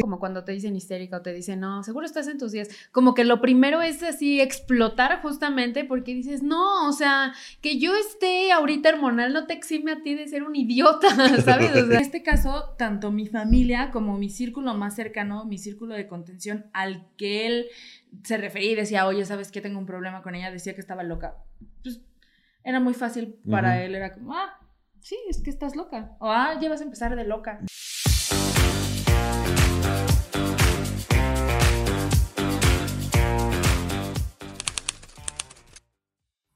Como cuando te dicen histérica o te dicen, no, seguro estás en tus días. Como que lo primero es así explotar justamente porque dices, no, o sea, que yo esté ahorita hormonal no te exime a ti de ser un idiota, ¿sabes? O sea, En este caso, tanto mi familia como mi círculo más cercano, mi círculo de contención al que él se refería y decía, oye, ¿sabes qué? Tengo un problema con ella, decía que estaba loca. Pues era muy fácil para Ujú. él, era como, ah, sí, es que estás loca. O, ah, ya vas a empezar de loca.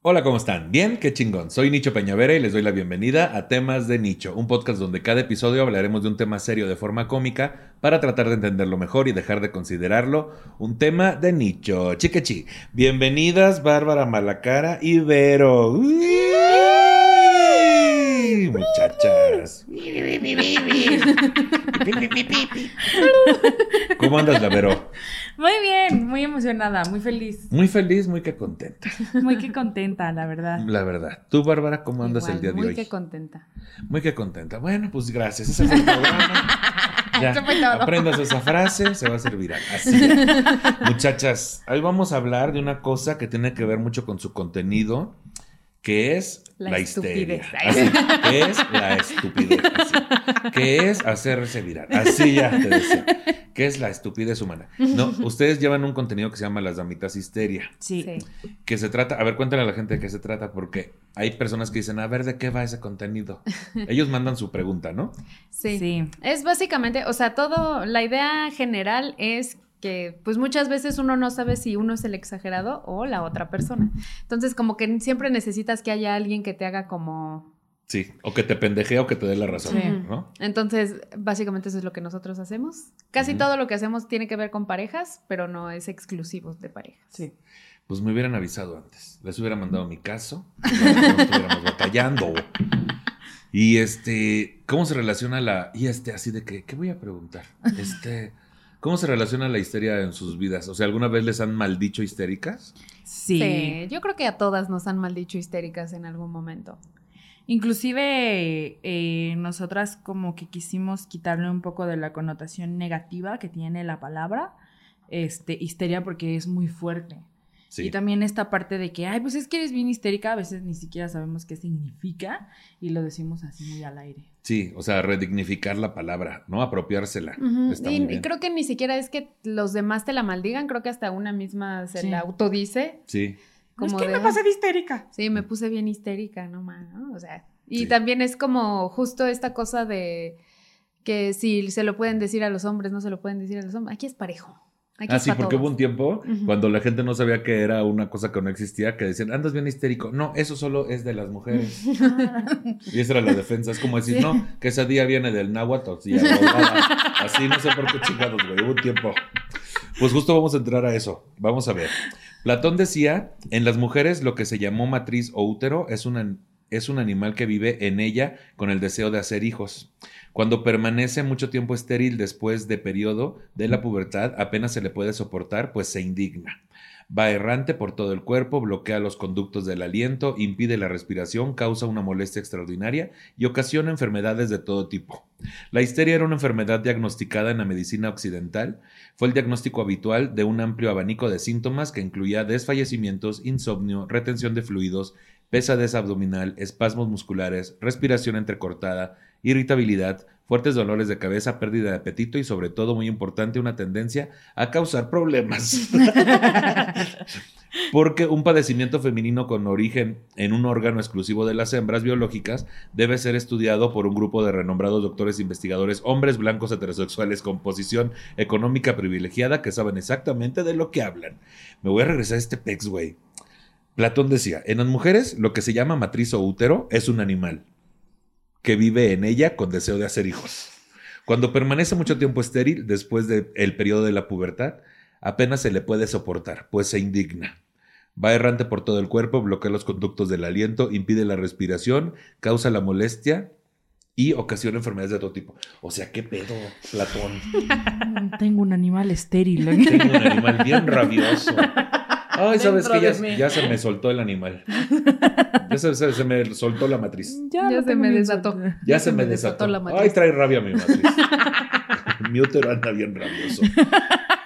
Hola, ¿cómo están? Bien, qué chingón. Soy Nicho Peñavera y les doy la bienvenida a Temas de Nicho, un podcast donde cada episodio hablaremos de un tema serio de forma cómica para tratar de entenderlo mejor y dejar de considerarlo un tema de nicho. Chiquechi. Bienvenidas Bárbara Malacara y Vero. Uy, Muchachas. ¿Cómo andas, la Vero? Muy bien, muy emocionada, muy feliz, Muy feliz, muy que contenta. muy que contenta, la verdad. La verdad. ¿Tú, Bárbara, cómo andas igual, el día de muy hoy? que contenta. Muy que contenta. Bueno, pues gracias. Ese fue el programa. Ya, aprendas esa frase, se va a hacer viral. Así. Muchachas, hoy vamos a hablar de una cosa que tiene que ver mucho con su contenido, que es la, La histeria. estupidez. Así, que es la estupidez. así. Que es hacerse viral. Así ya te decía. Que es la estupidez humana. No, ustedes llevan un contenido que se llama Las Damitas Histeria. Sí. Sí. Que se trata, a ver, cuéntale a la gente de qué se trata, porque hay personas que dicen, a ver, ¿de qué va ese contenido? Ellos mandan su pregunta, ¿no? Sí. Sí. Es básicamente, o sea, todo, la idea general es que pues muchas veces uno no sabe si uno es el exagerado o la otra persona. Entonces como que siempre necesitas que haya alguien que te haga como... Sí, o que te pendejea o que te dé la razón, Sí. ¿no? Entonces básicamente eso es lo que nosotros hacemos. Casi todo lo que hacemos tiene que ver con parejas, pero no es exclusivo de parejas. Sí. Pues me hubieran avisado antes. Les hubiera mandado mi caso. No estuviéramos batallando. Y este, ¿cómo se relaciona la. Y este, así de que, ¿qué voy a preguntar? Este, ¿cómo se relaciona la histeria en sus vidas? O sea, ¿alguna vez les han maldicho histéricas? Sí. Sí, yo creo que a todas nos han maldicho histéricas en algún momento. Inclusive eh, nosotras como que quisimos quitarle un poco de la connotación negativa que tiene la palabra, este, histeria, porque es muy fuerte. Sí. Y también esta parte de que, ay, pues es que eres bien histérica, a veces ni siquiera sabemos qué significa y lo decimos así muy al aire. Sí, o sea, redignificar la palabra, ¿no? Apropiársela. Está y, muy y bien. creo que ni siquiera es que los demás te la maldigan, creo que hasta una misma se Sí. la autodice. Sí. Como es que de, me pasé de histérica. Sí, me puse bien histérica, no más, ¿no? O sea, y Sí. también es como justo esta cosa de que si se lo pueden decir a los hombres, no se lo pueden decir a los hombres. Aquí es parejo. Aquí Ah, sí, porque hubo un tiempo cuando la gente no sabía que era una cosa que no existía, que decían, andas bien histérico. No, eso solo es de las mujeres. Y esa era la defensa. Es como decir, Sí. no, que ese día viene del náhuatl. Sí. Así no sé por qué chingados, güey. Hubo un tiempo. Pues justo vamos a entrar a eso. Vamos a ver. Platón decía, en las mujeres lo que se llamó matriz o útero es una- es un animal que vive en ella con el deseo de hacer hijos. Cuando permanece mucho tiempo estéril después de periodo de la pubertad, apenas se le puede soportar, pues se indigna. Va errante por todo el cuerpo, bloquea los conductos del aliento, impide la respiración, causa una molestia extraordinaria y ocasiona enfermedades de todo tipo. La histeria era una enfermedad diagnosticada en la medicina occidental. Fue el diagnóstico habitual de un amplio abanico de síntomas que incluía desfallecimientos, insomnio, retención de fluidos, pesadez abdominal, espasmos musculares, respiración entrecortada, irritabilidad, fuertes dolores de cabeza, pérdida de apetito y sobre todo, muy importante, una tendencia a causar problemas. Porque un padecimiento femenino con origen en un órgano exclusivo de las hembras biológicas debe ser estudiado por un grupo de renombrados doctores investigadores, hombres blancos heterosexuales con posición económica privilegiada que saben exactamente de lo que hablan. Me voy a regresar a este pex, güey. Platón decía, en las mujeres lo que se llama matriz o útero es un animal que vive en ella con deseo de hacer hijos. Cuando permanece mucho tiempo estéril después del periodo de la pubertad, apenas se le puede soportar, pues se indigna. Va errante por todo el cuerpo, bloquea los conductos del aliento, impide la respiración, causa la molestia y ocasiona enfermedades de todo tipo. O sea, ¿qué pedo, Platón? Tengo un animal estéril. Tengo un animal bien rabioso. Ay, ¿sabes de Ya, se me soltó el animal. Ya se, se- se me soltó la matriz. Ya se me desató. Ya se me desató. la matriz. Ay, trae rabia mi matriz. mi útero anda bien rabioso.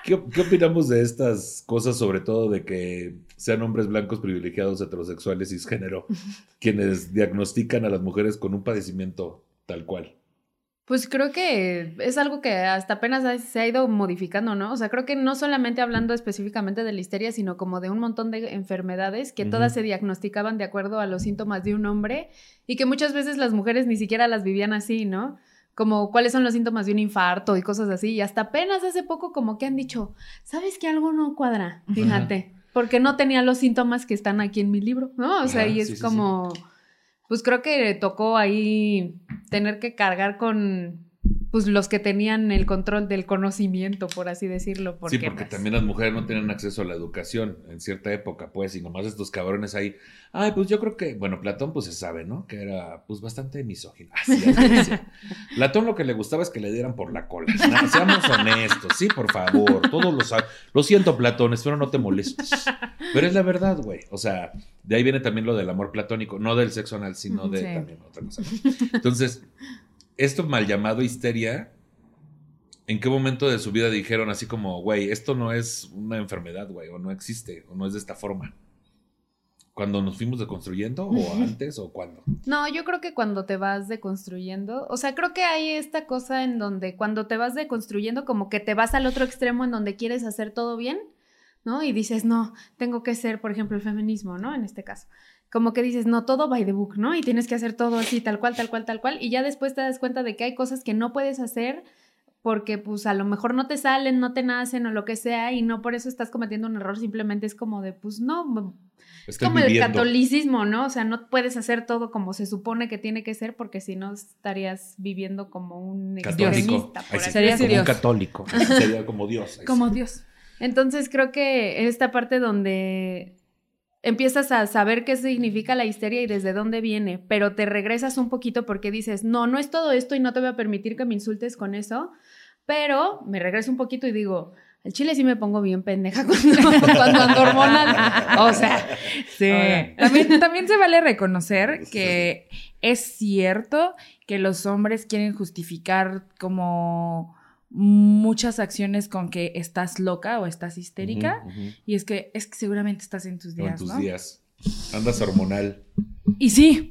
¿Qué, qué opinamos de estas cosas, sobre todo de que sean hombres blancos privilegiados, heterosexuales, cisgénero, quienes diagnostican a las mujeres con un padecimiento tal cual? Pues creo que es algo que hasta apenas se ha ido modificando, ¿no? O sea, creo que no solamente hablando específicamente de la histeria, sino como de un montón de enfermedades que todas se diagnosticaban de acuerdo a los síntomas de un hombre y que muchas veces las mujeres ni siquiera las vivían así, ¿no? Como cuáles son los síntomas de un infarto y cosas así. Y hasta apenas hace poco como que han dicho, ¿sabes que algo no cuadra? Fíjate. Porque no tenía los síntomas que están aquí en mi libro, ¿no? O sea, y es sí, sí, sí. Pues creo que tocó ahí tener que cargar con pues los que tenían el control del conocimiento, por así decirlo. Porque, sí, porque también las mujeres no tenían acceso a la educación en cierta época, pues, y nomás estos cabrones ahí. Ay, pues yo creo que, bueno, Platón, pues se sabe, ¿no? Que era, pues, bastante misógino. Así decía. Platón lo que le gustaba es que le dieran por la cola. No, seamos honestos, sí, por favor. Todos lo saben. Lo siento, Platón, espero no te molestes. Pero es la verdad, güey. O sea, de ahí viene también lo del amor platónico, no del sexo anal, sino de Sí. también otra cosa. Entonces, esto mal llamado histeria, ¿en qué momento de su vida dijeron así como, güey, esto no es una enfermedad, güey, o no existe, o no es de esta forma? ¿Cuando nos fuimos deconstruyendo, o antes, o cuándo? No, yo creo que cuando te vas deconstruyendo, o sea, creo que hay esta cosa en donde cuando te vas deconstruyendo, como que te vas al otro extremo en donde quieres hacer todo bien, ¿no? Y dices, no, tengo que ser, por ejemplo, el feminismo, ¿no? En este caso. Como que dices, no, todo by the book, ¿no? Y tienes que hacer todo así, tal cual, tal cual, tal cual. Y ya después te das cuenta de que hay cosas que no puedes hacer porque pues a lo mejor no te salen, no te nacen o lo que sea y no por eso estás cometiendo un error, simplemente es como de, pues no, es como el catolicismo, ¿no? O sea, no puedes hacer todo como se supone que tiene que ser porque si no estarías viviendo como un Católico. extremista, por así sí, Sería como Dios. un católico. Sería como Dios. Como sí. Dios. Entonces creo que esta parte donde empiezas a saber qué significa la histeria y desde dónde viene, pero te regresas un poquito porque dices, no, no es todo esto y no te voy a permitir que me insultes con eso, pero me regreso un poquito y digo, al chile sí me pongo bien pendeja cuando, cuando ando hormonal. O sea, Sí. Ahora. También, también se vale reconocer que es cierto que los hombres quieren justificar como muchas acciones con que estás loca o estás histérica. Y es que, es que seguramente estás en tus No, en días, tus ¿no? días. Andas hormonal. Y sí.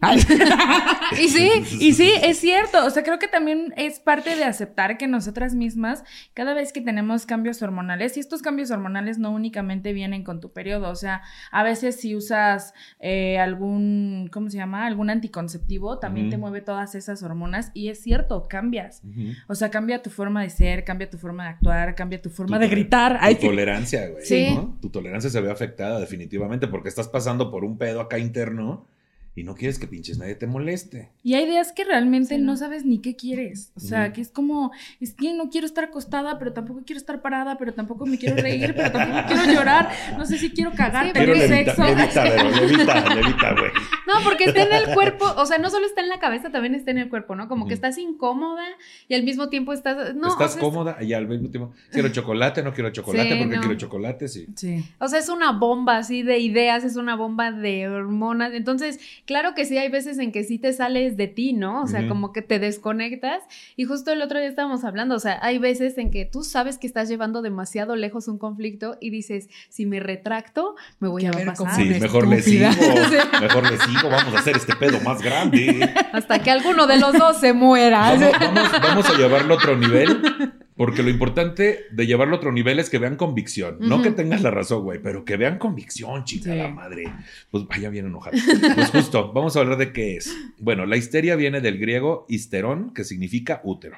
y sí, Y sí, es cierto. O sea, creo que también es parte de aceptar que nosotras mismas, cada vez que tenemos cambios hormonales, y estos cambios hormonales no únicamente vienen con tu periodo, o sea, a veces si usas eh, algún, ¿cómo se llama? Algún anticonceptivo, también te mueve todas esas hormonas y es cierto, cambias. O sea, cambia tu forma de ser, cambia tu forma de actuar, cambia tu forma Tu de gritar. Tu Ay, tolerancia, güey. Sí. ¿no? Tu tolerancia se ve afectada definitivamente porque estás pasando por un pedo acá interno y no quieres que pinches nadie te moleste. Y hay días que realmente Sí, no no. sabes ni qué quieres. O sea, que es como, es que no quiero estar acostada, pero tampoco quiero estar parada, pero tampoco me quiero reír, pero tampoco quiero llorar. No sé si quiero cagar, Sí, tener sexo. levita, levita, pero levita, levita, güey. No, porque está en el cuerpo, o sea, no solo está en la cabeza, también está en el cuerpo, ¿no? Como que estás incómoda y al mismo tiempo estás, no, Estás o sea, es- cómoda y al mismo tiempo, quiero chocolate, no quiero chocolate, Sí, porque no. quiero chocolate, sí. Sí. O sea, es una bomba así de ideas, es una bomba de hormonas. Entonces, claro que sí, hay veces en que sí te sales de ti, ¿no? O sea, como que te desconectas. Y justo el otro día estábamos hablando, o sea, hay veces en que tú sabes que estás llevando demasiado lejos un conflicto y dices, si me retracto, me voy ¿Qué a ver pasar. Sí, mejor le sigo, mejor le sigo, vamos a hacer este pedo más grande. Hasta que alguno de los dos se muera. Vamos, vamos- vamos a llevarlo a otro nivel, porque lo importante de llevarlo a otro nivel es que vean convicción. No que tengas la razón, güey, pero que vean convicción, chica, Sí. la madre. Pues vaya bien enojado. Pues justo, vamos a hablar de qué es. Bueno, la histeria viene del griego histerón, que significa útero.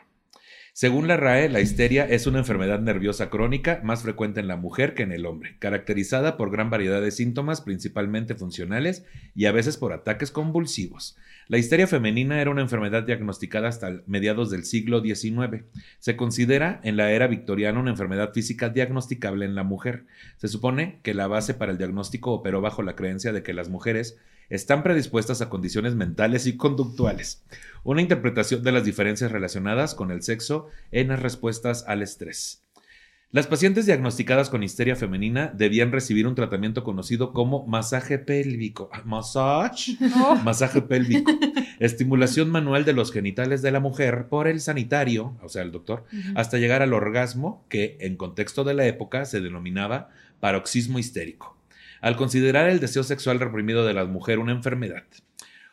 Según la RAE, la histeria es una enfermedad nerviosa crónica más frecuente en la mujer que en el hombre, caracterizada por gran variedad de síntomas, principalmente funcionales y a veces por ataques convulsivos. La histeria femenina era una enfermedad diagnosticada hasta mediados del siglo XIX. Se considera en la era victoriana una enfermedad física diagnosticable en la mujer. Se supone que la base para el diagnóstico operó bajo la creencia de que las mujeres están predispuestas a condiciones mentales y conductuales. Una interpretación de las diferencias relacionadas con el sexo en las respuestas al estrés. Las pacientes diagnosticadas con histeria femenina debían recibir un tratamiento conocido como masaje pélvico. Massage. Masaje pélvico. Estimulación manual de los genitales de la mujer por el sanitario, o sea, el doctor, hasta llegar al orgasmo, que en contexto de la época se denominaba paroxismo histérico. Al considerar el deseo sexual reprimido de la mujer una enfermedad.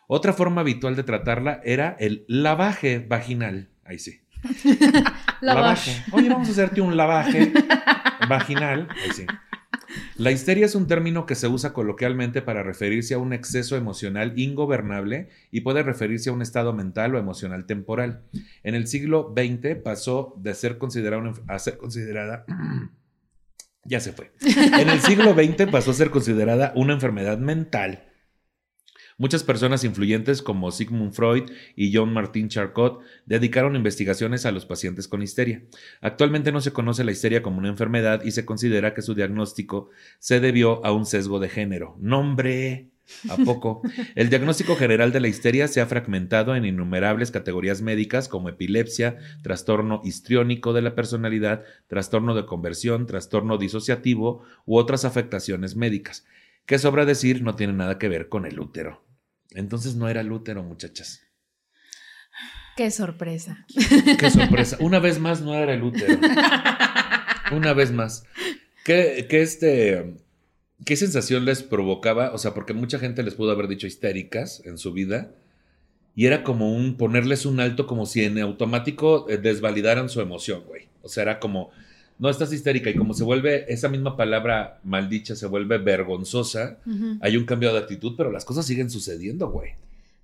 Otra forma habitual de tratarla era el lavaje vaginal. Ahí sí. lavaje. Oye, vamos a hacerte un lavaje vaginal. La histeria es un término que se usa coloquialmente para referirse a un exceso emocional ingobernable y puede referirse a un estado mental o emocional temporal. En el siglo XX pasó de ser considerada a ser considerada ya se fue. En el siglo XX pasó a ser considerada una enfermedad mental Muchas personas influyentes como Sigmund Freud y John Martin Charcot dedicaron investigaciones a los pacientes con histeria. Actualmente no se conoce la histeria como una enfermedad y se considera que su diagnóstico se debió a un sesgo de género. ¡Nombre! ¿A poco? El diagnóstico general de la histeria se ha fragmentado en innumerables categorías médicas como epilepsia, trastorno histriónico de la personalidad, trastorno de conversión, trastorno disociativo u otras afectaciones médicas, que sobra decir no tiene nada que ver con el útero. Entonces no era el útero, muchachas. Qué sorpresa. Qué sorpresa. Una vez más no era el útero. Una vez más. ¿Qué, qué, este, ¿Qué sensación les provocaba? O sea, porque mucha gente les pudo haber dicho histéricas en su vida. Y era como un ponerles un alto, como si en automático eh, desvalidaran su emoción, güey. O sea, era como, no estás histérica. Y como se vuelve, esa misma palabra maldicha se vuelve vergonzosa, hay un cambio de actitud, pero las cosas siguen sucediendo, güey.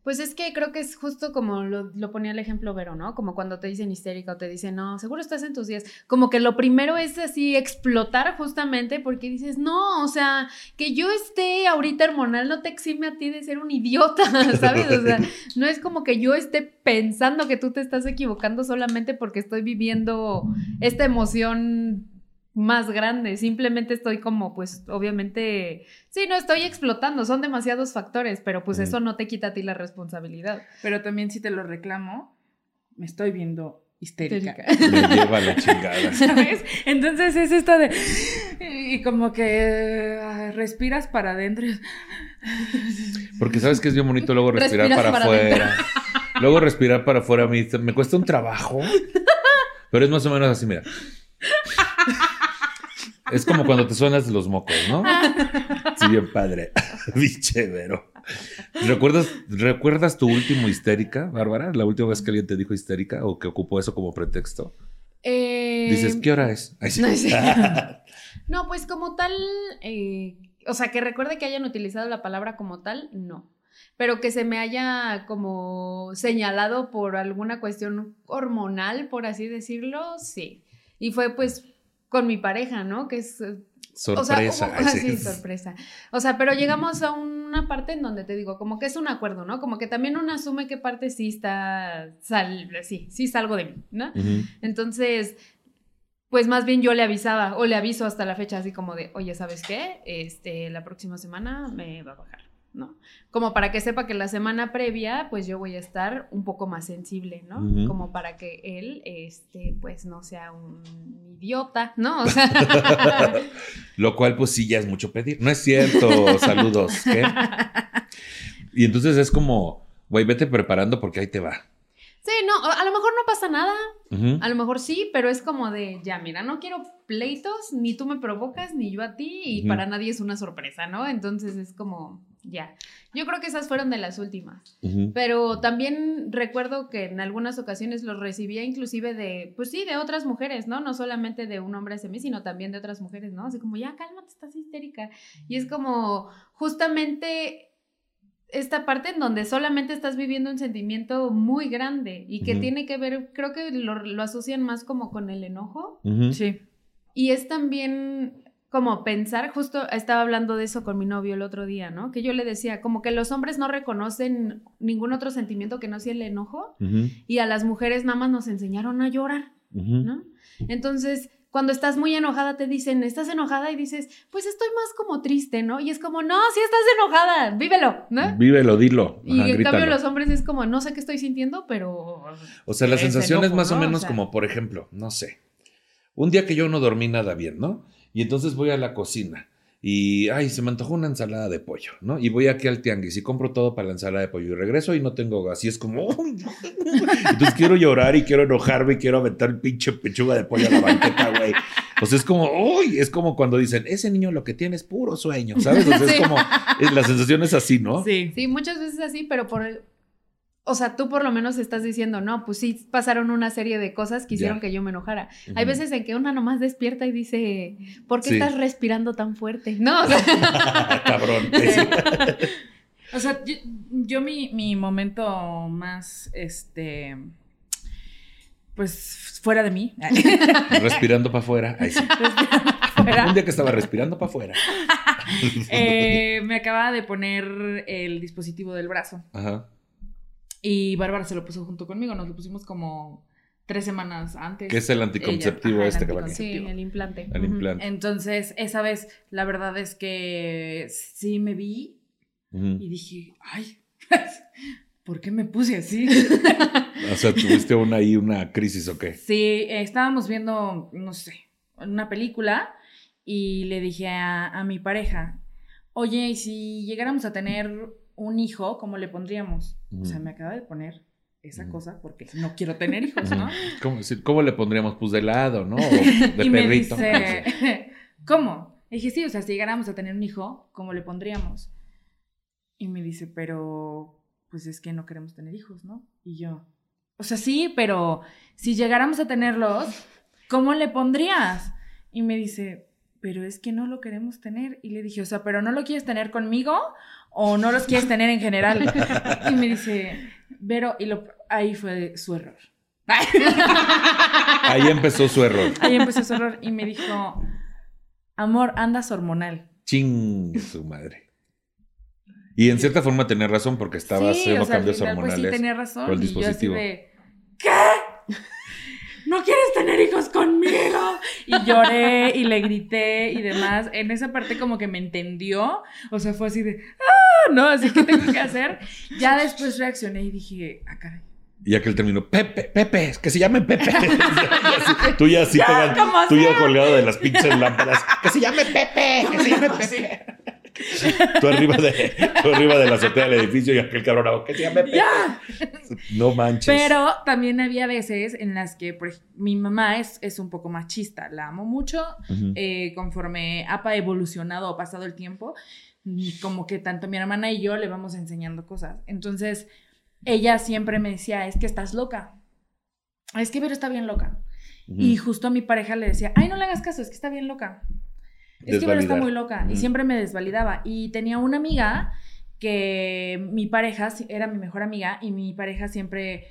Pues es que creo que es justo como lo, ponía el ejemplo Vero, ¿no? Como cuando te dicen histérica o te dicen, no, seguro estás en tus días. Como que lo primero es así explotar justamente porque dices, no, o sea, que yo esté ahorita hormonal no te exime a ti de ser un idiota, ¿sabes? O sea, no es como que yo esté pensando que tú te estás equivocando solamente porque estoy viviendo esta emoción más grande. Simplemente estoy como, pues, obviamente, sí, no estoy explotando, son demasiados factores, pero pues eso no te quita a ti la responsabilidad. Pero también si te lo reclamo, me estoy viendo histérica. Me lleva la chingada. ¿Sabes? Entonces es esto de. Y como que ah, respiras para adentro. Porque sabes que es bien bonito luego respirar para, afuera. Luego respirar para afuera a mí me cuesta un trabajo. Pero es más o menos así, mira. Es como cuando te suenas los mocos, ¿no? Sí, bien padre. Biche, Vero. ¿Recuerdas, ¿Recuerdas tu último histérica, Bárbara? ¿La última vez que alguien te dijo histérica o que ocupó eso como pretexto? Eh, Dices, ¿qué hora es? No, pues como tal, eh, o sea, que recuerde que hayan utilizado la palabra como tal, no. Pero que se me haya como señalado por alguna cuestión hormonal, por así decirlo, sí. Y fue pues con mi pareja, ¿no? Que es... Sorpresa. O sea, sí, sorpresa. O sea, pero llegamos a una parte en donde te digo, como que es un acuerdo, ¿no? Como que también uno asume qué parte sí está, sal, sí, sí salgo de mí, ¿no? Entonces, pues más bien yo le avisaba o le aviso hasta la fecha así como de, oye, ¿sabes qué? Este, la próxima semana me va a bajar. ¿No? Como para que sepa que la semana previa, pues yo voy a estar un poco más sensible, ¿no? Como para que él, este, pues no sea un idiota, ¿no? O sea... Lo cual, pues sí, ya es mucho pedir. No es cierto, saludos, ¿qué? Y entonces es como, güey, vete preparando porque ahí te va. Sí, no, a lo mejor no pasa nada, a lo mejor sí, pero es como de, ya, mira, no quiero pleitos, ni tú me provocas, ni yo a ti, y para nadie es una sorpresa, ¿no? Entonces es como, ya. Yo creo que esas fueron de las últimas. Pero también recuerdo que en algunas ocasiones los recibía inclusive de, pues sí, de otras mujeres, ¿no? No solamente de un hombre hacia mí, sino también de otras mujeres, ¿no? Así como, ya, cálmate, estás histérica. Y es como, justamente esta parte en donde solamente estás viviendo un sentimiento muy grande y que tiene que ver, creo que lo, asocian más como con el enojo. Sí. Y es también como pensar, justo estaba hablando de eso con mi novio el otro día, ¿no? Que yo le decía, como que los hombres no reconocen ningún otro sentimiento que no sea el enojo y a las mujeres nada más nos enseñaron a llorar, ¿no? Entonces, cuando estás muy enojada te dicen, estás enojada y dices, pues estoy más como triste, ¿no? Y es como, no, sí estás enojada, vívelo, ¿no? Vívelo, dilo. Y en cambio los hombres es como, no sé qué estoy sintiendo, pero... O sea, la sensación es más o ¿no? menos sea, como, por ejemplo, no sé, un día que yo no dormí nada bien, ¿no? Y entonces voy a la cocina y, ay, se me antojó una ensalada de pollo, ¿no? Y voy aquí al tianguis y compro todo para la ensalada de pollo y regreso y no tengo gas. Y es como, entonces quiero llorar y quiero enojarme y quiero aventar el pinche pechuga de pollo a la banqueta, güey. O sea, es como, uy, es como cuando dicen, ese niño lo que tiene es puro sueño, ¿sabes? O sea, es como, es- la sensación es así, ¿no? Sí. Sí, muchas veces así, pero por... O sea, tú por lo menos estás diciendo, no, pues sí, pasaron una serie de cosas que hicieron que yo me enojara. Hay veces en que una nomás despierta y dice, ¿por qué Sí. estás respirando tan fuerte? No, o sea, Cabrón. O sea, yo, yo mi, mi momento más, este, pues, fuera de mí. Respirando para afuera. Ahí sí. fuera, Un día que estaba respirando para afuera. eh, me acaba de poner el dispositivo del brazo. Ajá. Y Bárbara se lo puso junto conmigo. Nos lo pusimos como tres semanas antes. Que es el anticonceptivo ajá, este el que va a sí, anticonceptivo. el implante. El implante. Entonces, esa vez, la verdad es que sí me vi y dije, ay, ¿por qué me puse así? O sea, tuviste una ahí una crisis o qué? Sí, estábamos viendo, no sé, una película y le dije a, a mi pareja, oye, ¿y si llegáramos a tener un hijo, ¿cómo le pondríamos? O sea, me acaba de poner esa cosa porque no quiero tener hijos, ¿no? ¿Cómo, cómo le pondríamos? Pues de helado, ¿no? O de y me perrito. dice, ¿cómo? Le dije, sí, o sea, si llegáramos a tener un hijo, ¿cómo le pondríamos? Y me dice, pero, pues es que no queremos tener hijos, ¿no? Y yo, o sea, sí, pero si llegáramos a tenerlos, ¿cómo le pondrías? Y me dice, pero es que no lo queremos tener. Y le dije, o sea, pero no lo quieres tener conmigo o no los quieres tener en general. Y me dice, pero, y lo, ahí fue su error. Ahí empezó su error. Ahí empezó su error y me dijo, amor, andas hormonal. Ching, su madre. Y en cierta forma tenía razón porque estaba Sí, haciendo o sea, al cambios final, hormonales. Pues sí, tenía razón. por el y yo así dispositivo. de, ¿qué? ¿No quieres tener hijos conmigo? Y lloré y le grité y demás. En esa parte como que me entendió. O sea, fue así de, ¡ah! No, así que tengo que hacer. Ya después reaccioné y dije, ah, caray. Y ya que él terminó, Pepe, Pepe, que se llame Pepe. Tú ya así como tú ya colgado de las pinches lámparas. Que se llame Pepe, que se llame Pepe. tú arriba de, tú arriba de la azotea del edificio y aquel cabrón que se llame Pepe. ¡Ya! No manches. Pero también había veces en las que por mi mamá es, es un poco machista. La amo mucho. Ujú. eh, conforme ha evolucionado o pasado el tiempo, como que tanto mi hermana y yo le vamos enseñando cosas. Entonces, ella siempre me decía, es que estás loca. Es que Vero está bien loca. Y justo a mi pareja le decía, ay, no le hagas caso, es que está bien loca. Es que Vero está muy loca. Y siempre me desvalidaba. Y tenía una amiga que mi pareja era mi mejor amiga y mi pareja siempre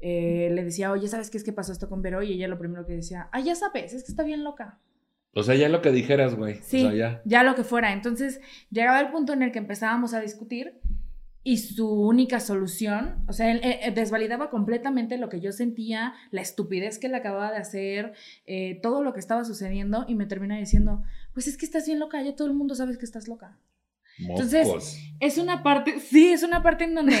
eh, le decía, oye, ¿sabes qué es que pasó esto con Vero? Y ella lo primero que decía, ay, ya sabes, es que está bien loca. O sea, ya lo que dijeras, güey. Sí, O sea, ya. ya lo que fuera. Entonces, llegaba el punto en el que empezábamos a discutir y su única solución, o sea, él, eh, desvalidaba completamente lo que yo sentía, la estupidez que le acababa de hacer, eh, todo lo que estaba sucediendo y me termina diciendo, pues es que estás bien loca, ya todo el mundo sabe que estás loca. Entonces, Mocos. Es una parte, sí, es una parte en donde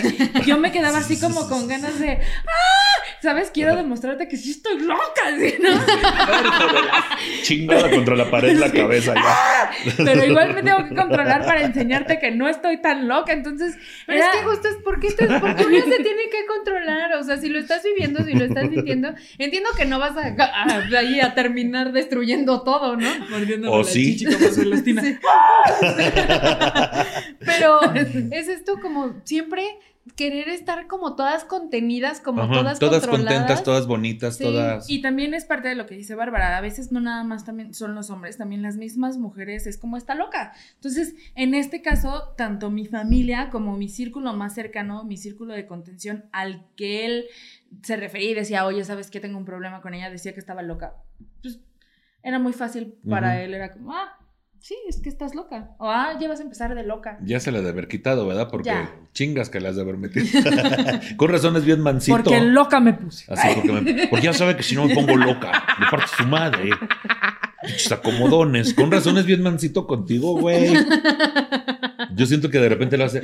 yo me quedaba así como con ganas de, ¡ah! ¿Sabes? Quiero demostrarte que sí estoy loca, ¿sí, no? Chingada contra la pared la cabeza ya. Pero igual me tengo que controlar para enseñarte que no estoy tan loca. Entonces, Pero era- es que justo es porque, te, porque uno se tiene que controlar. O sea, si lo estás viviendo, si lo estás sintiendo, entiendo que no vas a, a- ahí a terminar destruyendo todo, ¿no? ¿O la sí? chichi como Celestina. Sí. Pero es esto como siempre querer estar como todas contenidas, como Ajá, todas, todas controladas. contentas, todas bonitas, Sí, todas. Y también es parte de lo que dice Bárbara. A veces no nada más también son los hombres, también las mismas mujeres es como está loca. Entonces, en este caso, tanto mi familia como mi círculo más cercano, mi círculo de contención al que él se refería y decía, oye, ¿sabes qué? Tengo un problema con ella, decía que estaba loca. Pues era muy fácil para él, era como, ah, Sí, es que estás loca. O ah, ya vas a empezar de loca. Ya se la de haber quitado, ¿verdad? Porque Ya. chingas que las de haber metido. Con razón es bien mansito. Porque loca me puse. Así, porque, me- porque ya sabe que si no me pongo loca, me parte su madre. Pinches acomodones. Con razón es bien mansito contigo, güey. Yo siento que de repente lo hace.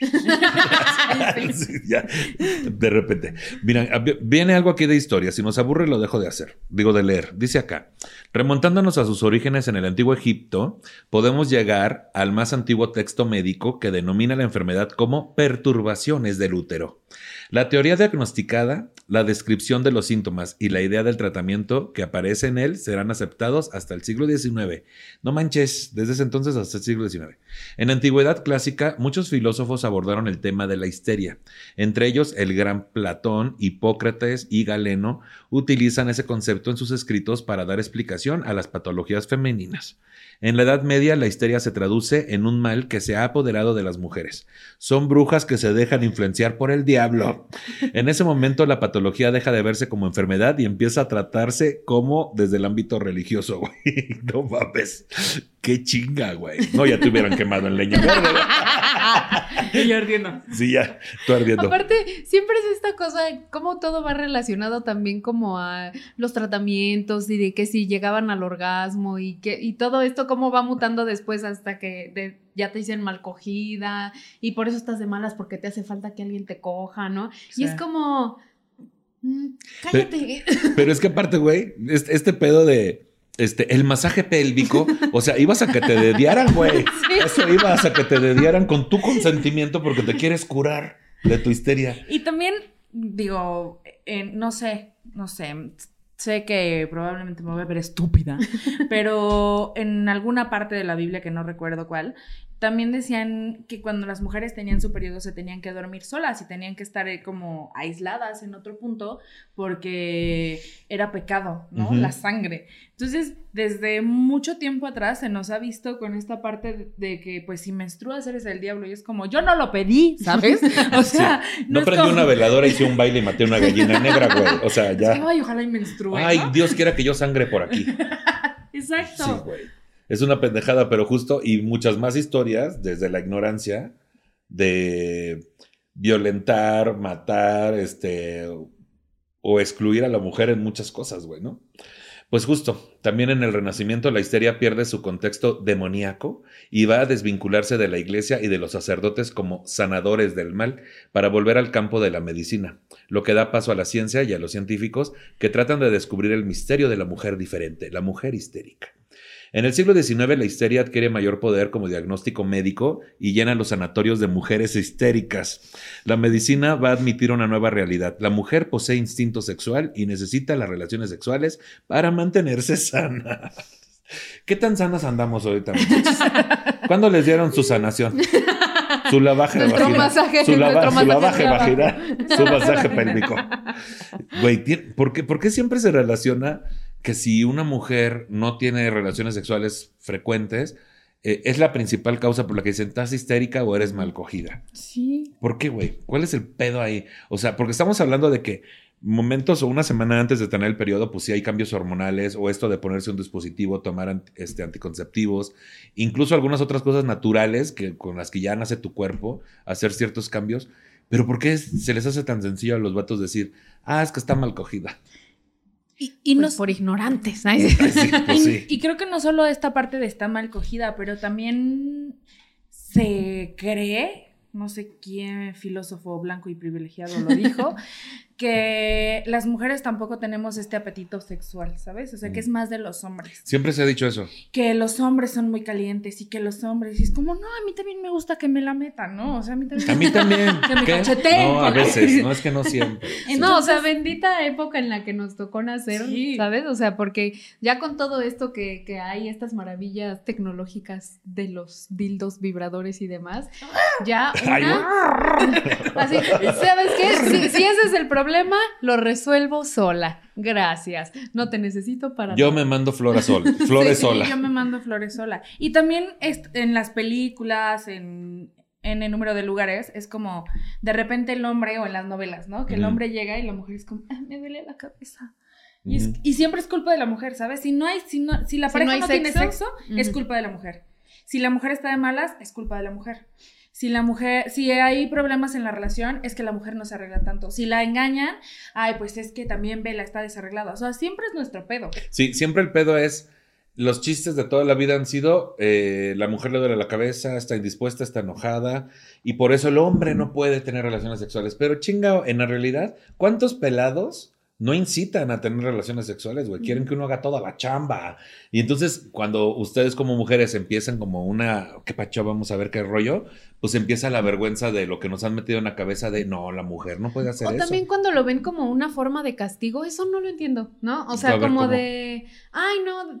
De repente. Mira, viene algo aquí de historia. Si nos aburre, lo dejo de hacer. Digo, de leer. Dice acá: remontándonos a sus orígenes en el antiguo Egipto, podemos llegar al más antiguo texto médico que denomina la enfermedad como perturbaciones del útero. La teoría diagnosticada, la descripción de los síntomas y la idea del tratamiento que aparece en él serán aceptados hasta el siglo XIX. No manches, desde ese entonces hasta el siglo XIX. En antigüedad clásica, muchos filósofos abordaron el tema de la histeria. Entre ellos, el gran Platón, Hipócrates y Galeno utilizan ese concepto en sus escritos para dar explicación a las patologías femeninas. En la Edad Media, la histeria se traduce en un mal que se ha apoderado de las mujeres. Son brujas que se dejan influenciar por el diablo. En ese momento, la patología deja de verse como enfermedad y empieza a tratarse como desde el ámbito religioso, güey. No mames. Qué chinga, güey. No, ya te hubieran quemado en leña. Y yo ardiendo. Sí, ya, tú ardiendo. Aparte, siempre es esta cosa, de cómo todo va relacionado también como a los tratamientos y de que si llegaban al orgasmo y que y todo esto cómo va mutando después hasta que de- ya te dicen mal cogida y por eso estás de malas porque te hace falta que alguien te coja, ¿no? Sí. Y es como mm, cállate. Pero es que aparte, güey, este, este pedo de este, el masaje pélvico, o sea, ibas a que te dediaran, güey. Eso ibas a que te dediaran con tu consentimiento porque te quieres curar de tu histeria. Y también, digo, eh, no sé, no sé. Sé que probablemente me voy a ver estúpida, pero en alguna parte de la Biblia que no recuerdo cuál, también decían que cuando las mujeres tenían su periodo se tenían que dormir solas y tenían que estar eh, como aisladas en otro punto porque era pecado, ¿no? Ujú. La sangre. Entonces, desde mucho tiempo atrás se nos ha visto con esta parte de, que, pues, si menstruas eres el diablo y es como, yo no lo pedí, ¿sabes? O sea, No es prendí como- una veladora, hice un baile y maté una gallina negra, güey. O sea, Es que, ya. Ay, ojalá y menstrue. Ay, ¿no? Dios quiera que yo sangre por aquí. Exacto. Sí, güey. Es una pendejada, pero justo, y muchas más historias desde la ignorancia de violentar, matar, este, o excluir a la mujer en muchas cosas, güey, ¿no? Pues justo, también en el Renacimiento la histeria pierde su contexto demoníaco y va a desvincularse de la iglesia y de los sacerdotes como sanadores del mal para volver al campo de la medicina, lo que da paso a la ciencia y a los científicos que tratan de descubrir el misterio de la mujer diferente, la mujer histérica. En el siglo XIX la histeria adquiere mayor poder como diagnóstico médico y llena los sanatorios de mujeres histéricas. La medicina va a admitir una nueva realidad. La mujer posee instinto sexual y necesita las relaciones sexuales para mantenerse sana. ¿Qué tan sanas andamos ahorita, muchachos? ¿Cuándo les dieron su sanación? Su lavaje Nuestro vaginal. masaje, su, lava- nuestro su masaje lavaje vaginal. Su masaje pélvico. Güey, tien- ¿por qué, por qué siempre se relaciona que si una mujer no tiene relaciones sexuales frecuentes, eh, es la principal causa por la que dicen, ¿estás histérica o eres mal cogida? Sí. ¿Por qué, güey? ¿Cuál es el pedo ahí? O sea, porque estamos hablando de que momentos o una semana antes de tener el periodo, pues sí hay cambios hormonales o esto de ponerse un dispositivo, tomar este, anticonceptivos, incluso algunas otras cosas naturales que, con las que ya nace tu cuerpo, hacer ciertos cambios. Pero ¿por qué se les hace tan sencillo a los vatos decir, ah, es que está mal cogida? Y, y Pues nos- por ignorantes. Sí. Sí, pues y, sí. y creo que no solo esta parte de está mal cogida, pero también se cree, no sé quién filósofo blanco y privilegiado lo dijo, que las mujeres tampoco tenemos este apetito sexual, ¿sabes? O sea, que es más de los hombres. Siempre se ha dicho eso. Que los hombres son muy calientes y que los hombres, y es como, no, a mí también me gusta que me la metan, ¿no? O sea, a mí también. A mí también. Que me ¿Qué? cacheteen, No, a veces, no es que no siempre. Sí. No, o sea, bendita época en la que nos tocó nacer, Sí. ¿sabes? O sea, porque ya con todo esto que, que hay, estas maravillas tecnológicas de los dildos vibradores y demás, ya Ay, una... Así, ¿sabes qué? Si ese es el problema, lo resuelvo sola. Gracias. No te necesito para Yo nada. me mando flores sol, flores Sí, sí, sola. yo me mando flores sola. Y también en las películas, en, en el número de lugares, es como de repente el hombre, o en las novelas, ¿no? Que el hombre llega y la mujer es como, "Ah, me duele la cabeza. Y, es- y siempre es culpa de la mujer, ¿sabes? Si no hay, si no, si la Si pareja no tiene sexo, es culpa de la mujer. Si la mujer está de malas, es culpa de la mujer. Si la mujer, si hay problemas en la relación, es que la mujer no se arregla tanto. Si la engañan, ay, pues es que también Vela está desarreglada. O sea, siempre es nuestro pedo. Sí, siempre el pedo es. Los chistes de toda la vida han sido: eh, la mujer le duele la cabeza, está indispuesta, está enojada, y por eso el hombre no puede tener relaciones sexuales. Pero chinga, en la realidad, ¿cuántos pelados no incitan a tener relaciones sexuales, güey? Quieren que uno haga toda la chamba. Y entonces, cuando ustedes como mujeres empiezan como una, qué pacho, vamos a ver qué rollo, pues empieza la vergüenza de lo que nos han metido en la cabeza de, no, la mujer no puede hacer O eso. también cuando lo ven como una forma de castigo, eso no lo entiendo, ¿no? O A sea, como ¿cómo? de, ay, no,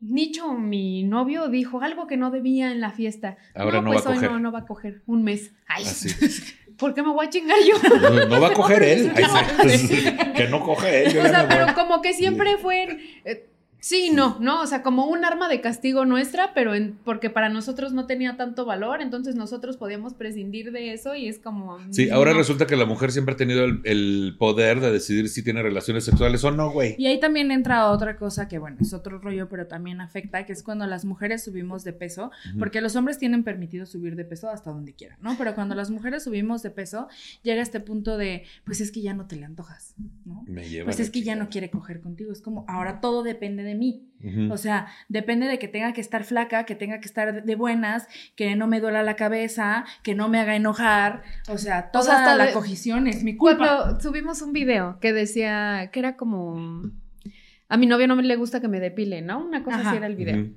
Nicho, mi novio, dijo algo que no debía en la fiesta. Ahora no pues va a hoy coger. no, no va a coger un mes. Ay, Así. ¿por qué me voy a chingar yo? No, no va a coger él. Ay, No, sí. que no coge él. yo O sea, pero como que siempre fue. eh, sí, no, no. O sea, como un arma de castigo nuestra, pero en, porque para nosotros no tenía tanto valor, entonces nosotros podíamos prescindir de eso y es como. Sí, ahora no. resulta que la mujer siempre ha tenido el, el poder de decidir si tiene relaciones sexuales o no, güey. Y ahí también entra otra cosa que, bueno, es otro rollo, pero también afecta, que es cuando las mujeres subimos de peso, porque los hombres tienen permitido subir de peso hasta donde quieran, ¿no? Pero cuando las mujeres subimos de peso, llega este punto de, pues es que ya no te le antojas, ¿no? Me lleva. Pues es que ya no quiere coger contigo, es como, ahora todo depende de mí. O sea, depende de que tenga que estar flaca, que tenga que estar de- buenas, que no me duela la cabeza, que no me haga enojar. O sea, toda sea, hasta la de- cogición es mi culpa. Cuando subimos un video que decía que era como. A mi novio no me le gusta que me depile, ¿no? Una cosa Ajá. así era el video.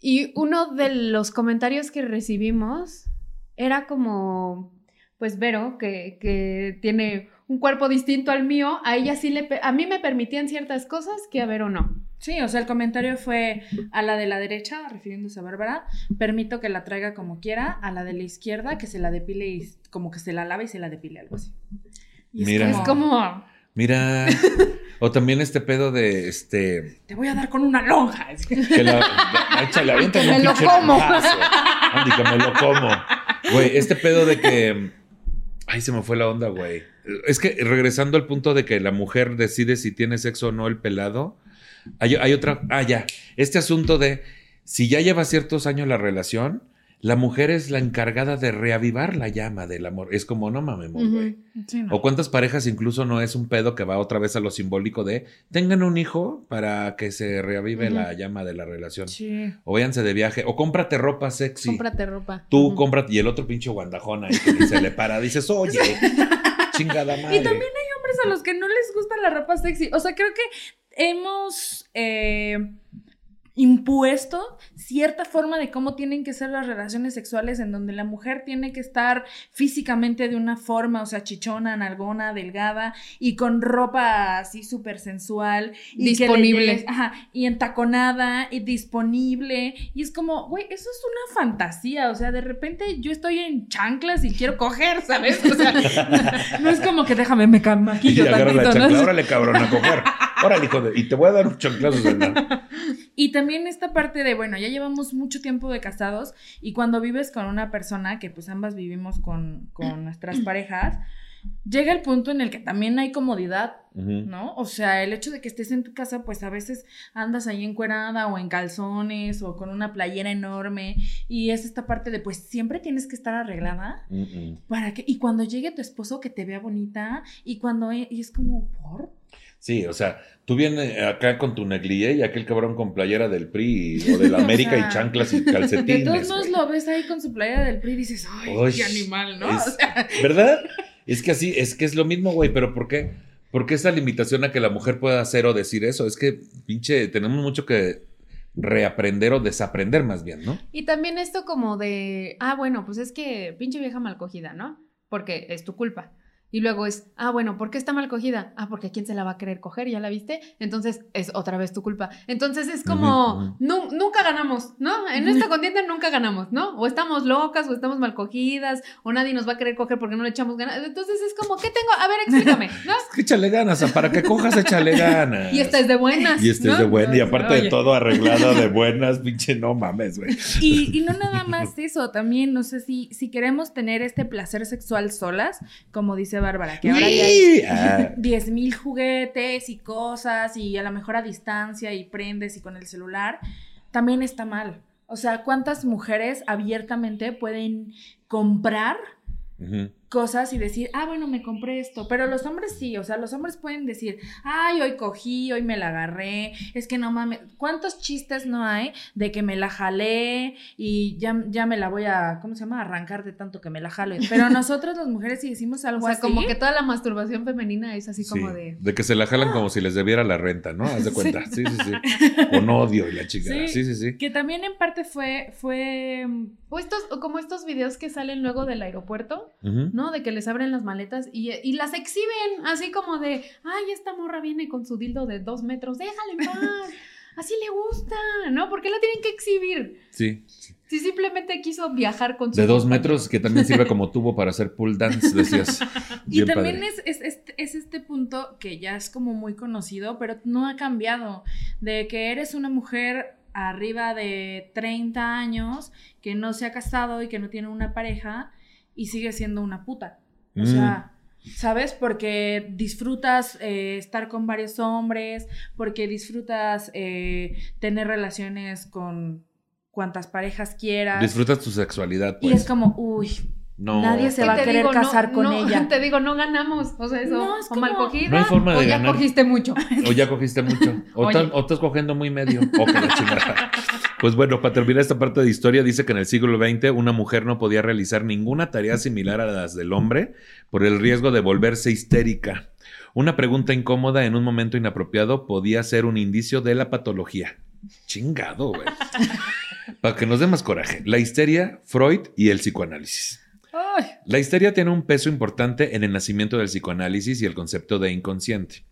Y uno de los comentarios que recibimos era como, pues Vero, que, que tiene un cuerpo distinto al mío, a ella sí le, a mí me permitían ciertas cosas que a Vero no. Sí, o sea, el comentario fue a la de la derecha, refiriéndose a Bárbara, permito que la traiga como quiera, a la de la izquierda que se la depile y como que se la lave y se la depile, algo así. Y Mira. Es como, Mira. o también este pedo de este. te voy a dar con una lonja. Que la. la- échale, me lo como. Andy, que me lo como. Güey, este pedo de que. Ay, se me fue la onda, güey. Es que regresando al punto de que la mujer decide si tiene sexo o no el pelado, hay, hay otra. Ah, ya. Este asunto de si ya lleva ciertos años la relación, la mujer es la encargada de reavivar la llama del amor. Es como, no mames, güey. Sí, no. O cuántas parejas incluso no es un pedo que va otra vez a lo simbólico de tengan un hijo para que se reavive la llama de la relación. Sí. O váyanse de viaje. O cómprate ropa sexy. cómprate ropa. Tú Ujú. cómprate. Y el otro pinche guandajón ahí que se le para. Dices, oye, chingada madre. Y también hay hombres a los que no les gusta la ropa sexy. O sea, creo que hemos eh, impuesto cierta forma de cómo tienen que ser las relaciones sexuales en donde la mujer tiene que estar físicamente de una forma, o sea, chichona, nalgona, delgada y con ropa así súper sensual. y que le Disponible. llegues- ajá, y entaconada y disponible. Y es como, güey, eso es una fantasía. O sea, de repente yo estoy en chanclas y quiero coger, ¿sabes? O sea, no es como que déjame, me ca- Y maquillo agarra la tantito, chancla. ¿no? Órale, cabrón, a coger. Órale, hijo de. Y te voy a dar un chanclazo Y también esta parte de, bueno, ya llevamos mucho tiempo de casados y cuando vives con una persona, que pues ambas vivimos con, con nuestras parejas, llega el punto en el que también hay comodidad. ¿no? O sea, el hecho de que estés en tu casa, pues a veces andas ahí encuerada o en calzones o con una playera enorme y es esta parte de, pues siempre tienes que estar arreglada. Para que, y cuando llegue tu esposo que te vea bonita y cuando, y es como, ¿por? Sí, o sea, tú vienes acá con tu negligé y aquel cabrón con playera del PRI o de la América O sea, y chanclas y De calcetines. todos modos lo ves ahí con su playa del PRI y dices, ay, qué animal, ¿no? es- O sea, ¿Verdad? Es que así, es que es lo mismo, güey, pero ¿por qué? ¿Por qué esa limitación a que la mujer pueda hacer o decir eso? Es que, pinche, tenemos mucho que reaprender o desaprender más bien, ¿no? Y también esto como de, ah, bueno, pues es que pinche vieja mal cogida, ¿no? Porque es tu culpa. Y luego es, ah, bueno, ¿por qué está mal cogida? Ah, porque ¿quién se la va a querer coger? ¿Ya la viste? Entonces es otra vez tu culpa. Entonces es como, nu- nunca ganamos, ¿no? En esta contienda nunca ganamos, ¿no? O estamos locas, o estamos mal cogidas, o nadie nos va a querer coger porque no le echamos ganas. Entonces es como, ¿qué tengo? A ver, explícame, ¿no? Es que échale ganas, para que cojas, échale ganas. Y esta es de buenas. Y es ¿no? de buenas, y aparte de todo arreglado de buenas, pinche, no mames, güey. y, y no nada más eso, también, no sé si, si queremos tener este placer sexual solas, como dice dice Bárbara, que ahora ya hay 10 mil juguetes y cosas y a lo mejor a distancia y prendes y con el celular, también está mal. O sea, ¿cuántas mujeres abiertamente pueden comprar cosas y decir, ah, bueno, me compré esto. Pero los hombres sí, o sea, los hombres pueden decir, ay, hoy cogí, hoy me la agarré, es que no mames, ¿cuántos chistes no hay de que me la jalé y ya, ya me la voy a, ¿cómo se llama? Arrancar de tanto que me la jalo. Pero nosotros las mujeres si decimos algo o sea, así. como que toda la masturbación femenina es así como de... De que se la jalan como si les debiera la renta, ¿no? Haz de cuenta. Sí, sí, sí. Con odio y la chica. Sí, sí, sí. Que también en parte fue, fue... O estos, o como estos videos que salen luego del aeropuerto, ¿no? De que les abren las maletas y, y, las exhiben, así como de, ay, esta morra viene con su dildo de dos metros, déjale en paz. Así le gusta, ¿no? ¿Por qué la tienen que exhibir? Sí. Si simplemente quiso viajar con su. De dos metros, que también sirve como tubo para hacer pull dance, decías. y también es, es, es, este punto que ya es como muy conocido, pero no ha cambiado. De que eres una mujer arriba de 30 años que no se ha casado y que no tiene una pareja y sigue siendo una puta. O sea, mm. ¿sabes? Porque disfrutas eh, estar con varios hombres, porque disfrutas eh, tener relaciones con cuantas parejas quieras. Disfrutas tu sexualidad. Pues. Y es como, uy, Nadie se va a querer casar con ella. Te digo, no ganamos. O sea, eso. o mal cogida. No hay forma de o ya cogiste mucho. O ya cogiste mucho. O, estás cogiendo muy medio. O que la chingada. Pues bueno, para terminar esta parte de historia, dice que en el siglo XX una mujer no podía realizar ninguna tarea similar a las del hombre por el riesgo de volverse histérica. Una pregunta incómoda en un momento inapropiado podía ser un indicio de la patología. Chingado, güey. Para que nos dé más coraje. La histeria, Freud y el psicoanálisis. La histeria tiene un peso importante en el nacimiento del psicoanálisis y el concepto de inconsciente.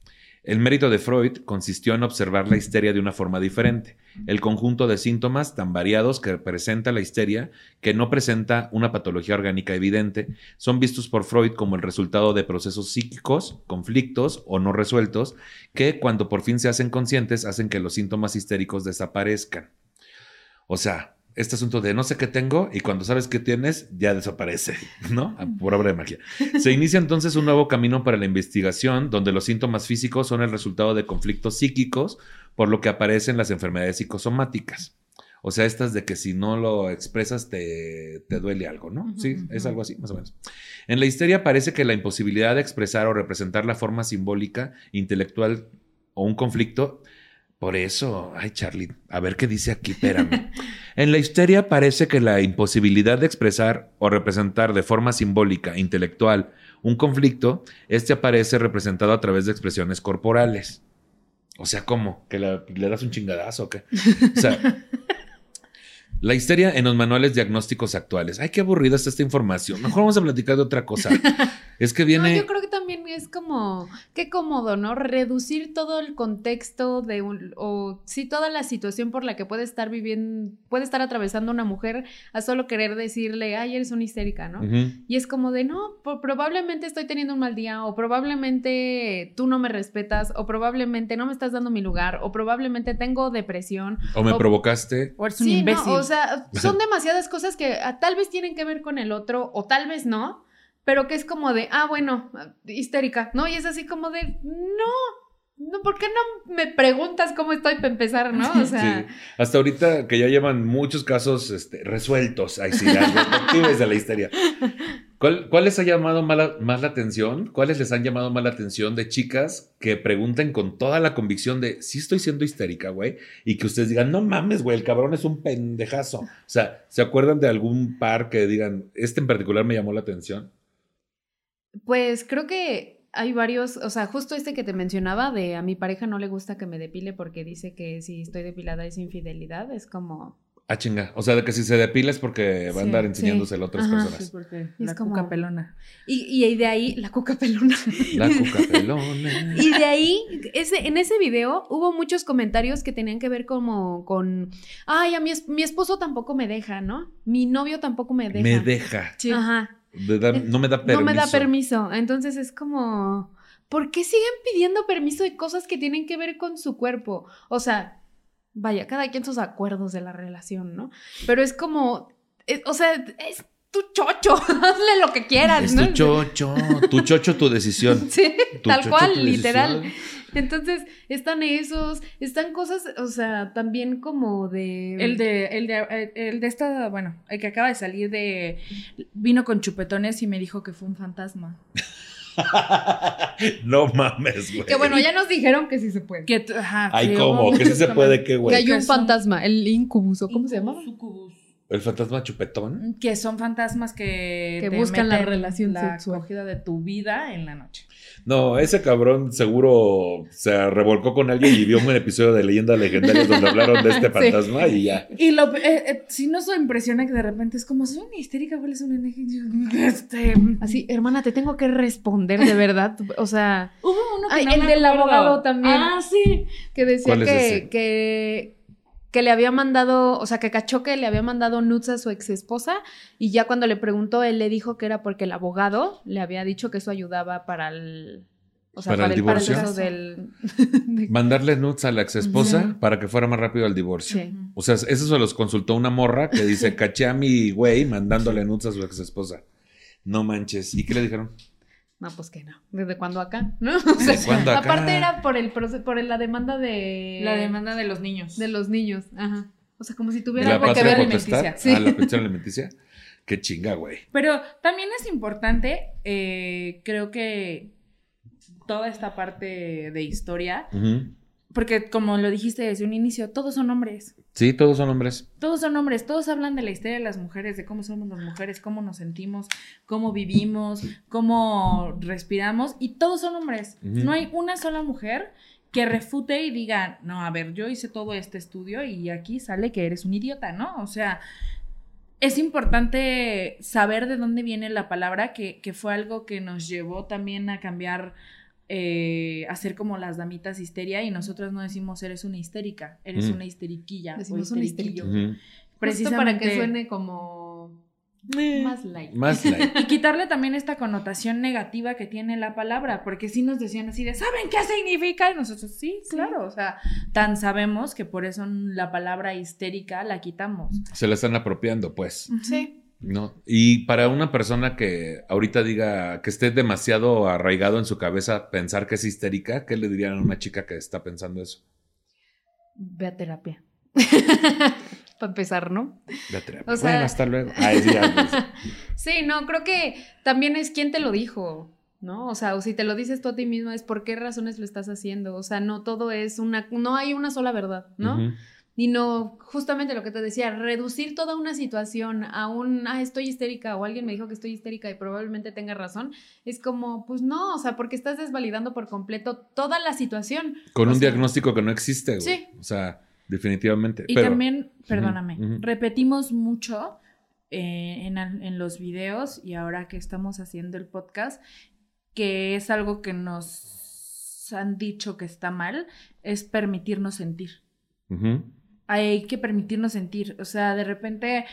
El mérito de Freud consistió en observar la histeria de una forma diferente, el conjunto de síntomas tan variados que presenta la histeria, que no presenta una patología orgánica evidente, son vistos por Freud como el resultado de procesos psíquicos, conflictos o no resueltos, que cuando por fin se hacen conscientes hacen que los síntomas histéricos desaparezcan. O sea, este asunto de no sé qué tengo y cuando sabes qué tienes ya desaparece, ¿no? Por obra de magia. Se inicia entonces un nuevo camino para la investigación donde los síntomas físicos son el resultado de conflictos psíquicos, por lo que aparecen las enfermedades psicosomáticas. O sea, estas de que si no lo expresas te, te duele algo, ¿no? sí, es algo así, más o menos. En la histeria parece que la imposibilidad de expresar o representar la forma simbólica, intelectual o un conflicto por eso, ay Charlie, a ver qué dice aquí, espérame. En la histeria parece que la imposibilidad de expresar o representar de forma simbólica, intelectual, un conflicto, este aparece representado a través de expresiones corporales. O sea, ¿cómo? ¿Que le das un chingadazo o qué? O sea, la histeria en los manuales diagnósticos actuales. Ay, qué aburrida está esta información. Mejor vamos a platicar de otra cosa. Es que viene. yo creo que también es como. Qué cómodo, ¿no? Reducir todo el contexto de un. O sí, toda la situación por la que puede estar viviendo. Puede estar atravesando una mujer a solo querer decirle, ay, eres una histérica, ¿no? Y es como de, no, probablemente estoy teniendo un mal día, o probablemente tú no me respetas, o probablemente no me estás dando mi lugar, o probablemente tengo depresión. O me provocaste. O eres un imbécil o sea, son demasiadas cosas que ah, tal vez tienen que ver con el otro o tal vez no, pero que es como de, ah, bueno, histérica, ¿no? Y es así como de, no, no, ¿por qué no me preguntas cómo estoy para empezar, no? O sea. Hasta ahorita que ya llevan muchos casos este, resueltos, ahí sí, detectives de la histeria. ¿Cuál, les ha llamado más la atención? ¿Cuáles les han llamado más la atención de chicas que pregunten con toda la convicción de sí estoy siendo histérica, güey? Y que ustedes digan, no mames, güey, el cabrón es un pendejazo. O sea, ¿se acuerdan de algún par que digan, este en particular me llamó la atención? Pues creo que hay varios, o sea, justo este que te mencionaba de a mi pareja no le gusta que me depile porque dice que si estoy depilada es infidelidad, es como Ah, chinga. O sea, de que si se depila es porque va a andar enseñándoselo a otras personas. Sí, porque la cuca pelona. Y, y, de ahí, la cuca pelona. La cuca pelona. y de ahí, ese, en ese video hubo muchos comentarios que tenían que ver como con, ay, a mi, mi esposo tampoco me deja, ¿no? Mi novio tampoco me deja. Me deja. Sí. Ajá. No me da permiso. No me da permiso. Entonces es como, ¿por qué siguen pidiendo permiso de cosas que tienen que ver con su cuerpo? O sea, vaya, cada quien sus acuerdos de la relación, ¿no? Pero es como, o sea, es tu chocho, hazle lo que quieras, Es ¿no? tu chocho, tu chocho, tu decisión. Sí, Tu tal chocho, cual, literal. decisión. Entonces, están esos, están cosas, o sea, también como de... El de, el de, eh, el de esta, bueno, el que acaba de salir de. Vino con chupetones y me dijo que fue un fantasma. no mames, güey. Que bueno, ya nos dijeron que sí se puede. Que, ajá, Ay, ¿cómo? Que sí se puede, qué, Que güey. hay un Que fantasma, el incubus, ¿o cómo se llama? Sucubus. ¿El fantasma chupetón? Que son fantasmas que, Que te buscan la relación la sexual. acogida de tu vida en la noche. No, ese cabrón seguro se revolcó con alguien y vio un episodio de Leyendas Legendarias donde hablaron de este Sí. fantasma y ya. Y lo, eh, eh, sí nos impresiona que de repente es como, soy una histérica, ¿cuál es una Este, Así, hermana, te tengo que responder de verdad. O sea, Hubo uno que Ay, no el me del acuerdo. abogado también. Ah, sí. que decía ¿Cuál es que, ese? que, que le había mandado, o sea, que cachó que le había mandado nudes a su ex esposa y ya cuando le preguntó, él le dijo que era porque el abogado le había dicho que eso ayudaba para el... O sea, ¿Para para, el el, para el divorcio? caso del... de- Mandarle nudes a la ex esposa para que fuera más rápido al divorcio. Sí. O sea, eso se los consultó una morra que dice, caché a mi güey mandándole nudes a su ex esposa. No manches. ¿Y qué le dijeron? No, pues que no. ¿Desde cuándo acá? ¿No? O sea, ¿Desde cuándo acá? Aparte era por el por la demanda de... La demanda de los niños. de los niños. Ajá. O sea, como si ¿De tuviera algo que ver. alimenticia. Ah, la pensión alimenticia. Qué chinga, güey. Pero también es importante, eh, creo que toda esta parte de historia, Ujú. Porque como lo dijiste desde un inicio, todos son hombres. Sí, todos son hombres. Todos son hombres, todos hablan de la historia de las mujeres, de cómo somos las mujeres, cómo nos sentimos, cómo vivimos, cómo respiramos, y todos son hombres. No hay una sola mujer que refute y diga, no, a ver, yo hice todo este estudio y aquí sale que eres un idiota, ¿no? O sea, es importante saber de dónde viene la palabra, que, que fue algo que nos llevó también a cambiar, eh, a ser como las damitas histeria, y nosotros no decimos eres una histérica, eres Mm. una histeriquilla. o Decimos una histeriquillo. Ujú. Justo para que Precisamente- suene como Eh, más light. Más light. Y quitarle también esta connotación negativa que tiene la palabra, porque sí nos decían así de, ¿saben qué significa? Y nosotros, sí, claro, o sea, tan sabemos que por eso la palabra histérica la quitamos. Se la están apropiando, pues. Sí. ¿No? Y para una persona que ahorita diga que esté demasiado arraigado en su cabeza pensar que es histérica, ¿qué le dirían a una chica que está pensando eso? Ve a terapia. Para empezar, ¿no? La terapia. O sea- bueno, hasta luego. Ay, sí. Sí, no, creo que también es quién te lo dijo, ¿no? O sea, o si te lo dices tú a ti mismo, es por qué razones lo estás haciendo. O sea, no todo es una, no hay una sola verdad, ¿no? No, justamente lo que te decía, reducir toda una situación a un, ah, estoy histérica o alguien me dijo que estoy histérica y probablemente tenga razón, es como, pues no, o sea, porque estás desvalidando por completo toda la situación. Con O un sea, diagnóstico que no existe, güey. Sí. O sea, definitivamente. Y Pero, también, perdóname, repetimos mucho eh, en, los videos y ahora que estamos haciendo el podcast, que es algo que nos han dicho que está mal, es permitirnos sentir. Hay que permitirnos sentir. O sea, de repente,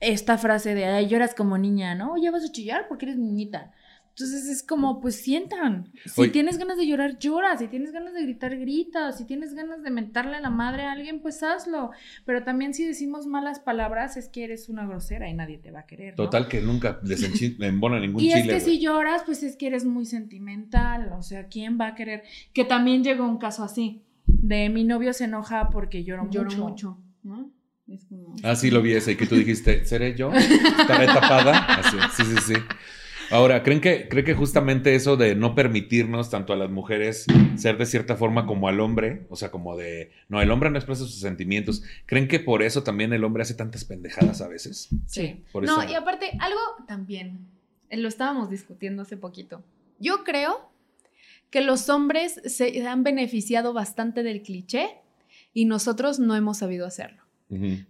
esta frase de, ay, lloras como niña, ¿no? Ya vas a chillar porque eres niñita. Entonces es como, pues sientan. Si Oye. tienes ganas de llorar, llora. Si tienes ganas de gritar, grita. Si tienes ganas de mentarle a la madre a alguien, pues hazlo. Pero también si decimos malas palabras, es que eres una grosera y nadie te va a querer. ¿no? Total que nunca les embona ningún Y es chile, que güey. si lloras, pues es que eres muy sentimental. O sea, ¿quién va a querer? Que también llegó un caso así. De mi novio se enoja porque lloro, Lloro mucho. mucho, ¿no? Es como... Ah, sí, lo vi ese. Y que tú dijiste, ¿seré yo? ¿Estaré tapada? Así, sí, sí, sí. Ahora, ¿creen que, ¿creen que justamente eso de no permitirnos tanto a las mujeres ser de cierta forma como al hombre? O sea, como de, no, el hombre no expresa sus sentimientos. ¿Creen que por eso también el hombre hace tantas pendejadas a veces? Sí. Por no, eso- y aparte, algo también, eh, lo estábamos discutiendo hace poquito. Yo creo que los hombres se han beneficiado bastante del cliché y nosotros no hemos sabido hacerlo.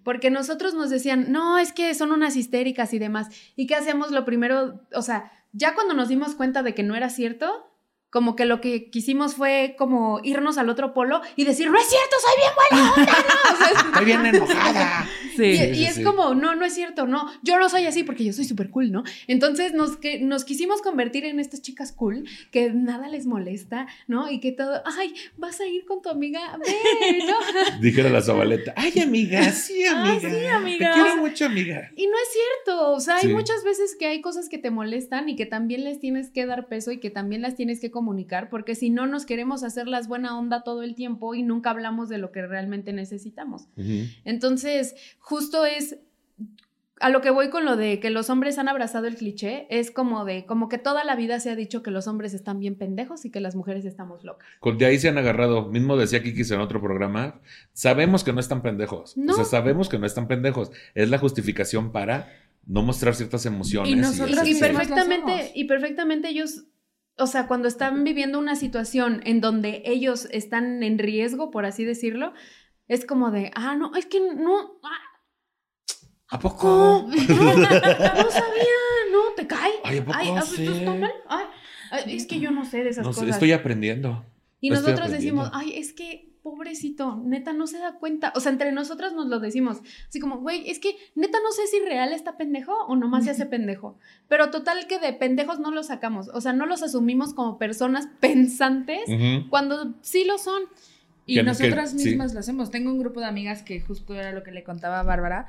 Porque nosotros nos decían, no, es que son unas histéricas y demás. ¿Y qué hacíamos? Lo primero, o sea, ya cuando nos dimos cuenta de que no era cierto, como que lo que quisimos fue como irnos al otro polo y decir, no es cierto, soy bien buena onda, ¿no? O sea, es- Estoy bien enojada. Sí. Y, Sí, y sí, es sí. como, no, no es cierto, no, yo no soy así porque yo soy súper cool, ¿no? Entonces nos, que, nos quisimos convertir en estas chicas cool, que nada les molesta, ¿no? Y que todo, ay, vas a ir con tu amiga, ve, ¿no? Dijera la Zabaleta. Ay, amiga, sí, Ah, amiga. sí, amiga. Te quiero mucho, amiga. Y no es cierto, o sea, hay Sí. muchas veces que hay cosas que te molestan y que también les tienes que dar peso y que también las tienes que comunicar, porque si no nos queremos hacer las buena onda todo el tiempo y nunca hablamos de lo que realmente necesitamos. Entonces, justo es a lo que voy con lo de que los hombres han abrazado el cliché, es como de, como que toda la vida se ha dicho que los hombres están bien pendejos y que las mujeres estamos locas. De ahí se han agarrado. Mismo decía Kikis en otro programa. Sabemos que no están pendejos. No. O sea, sabemos que no están pendejos. Es la justificación para no mostrar ciertas emociones. Y nosotros perfectamente, y perfectamente ellos, o sea, cuando están viviendo una situación en donde ellos están en riesgo, por así decirlo, es como de, ah, no, es que no, ah, ¿A poco? no, no sabía, no, te cae. Ay, ¿a poco Ay, ah, sí? Ay, es que yo no sé de esas No cosas. estoy aprendiendo. Y Estoy nosotros decimos, ay, es que pobrecito, neta no se da cuenta. O sea, entre nosotras nos lo decimos. Así como, güey, es que neta no sé si real está pendejo o nomás se hace pendejo. Pero total que de pendejos no los sacamos. O sea, no los asumimos como personas pensantes cuando sí lo son. Y nosotras sí. mismas lo hacemos. Tengo un grupo de amigas que justo era lo que le contaba a Bárbara.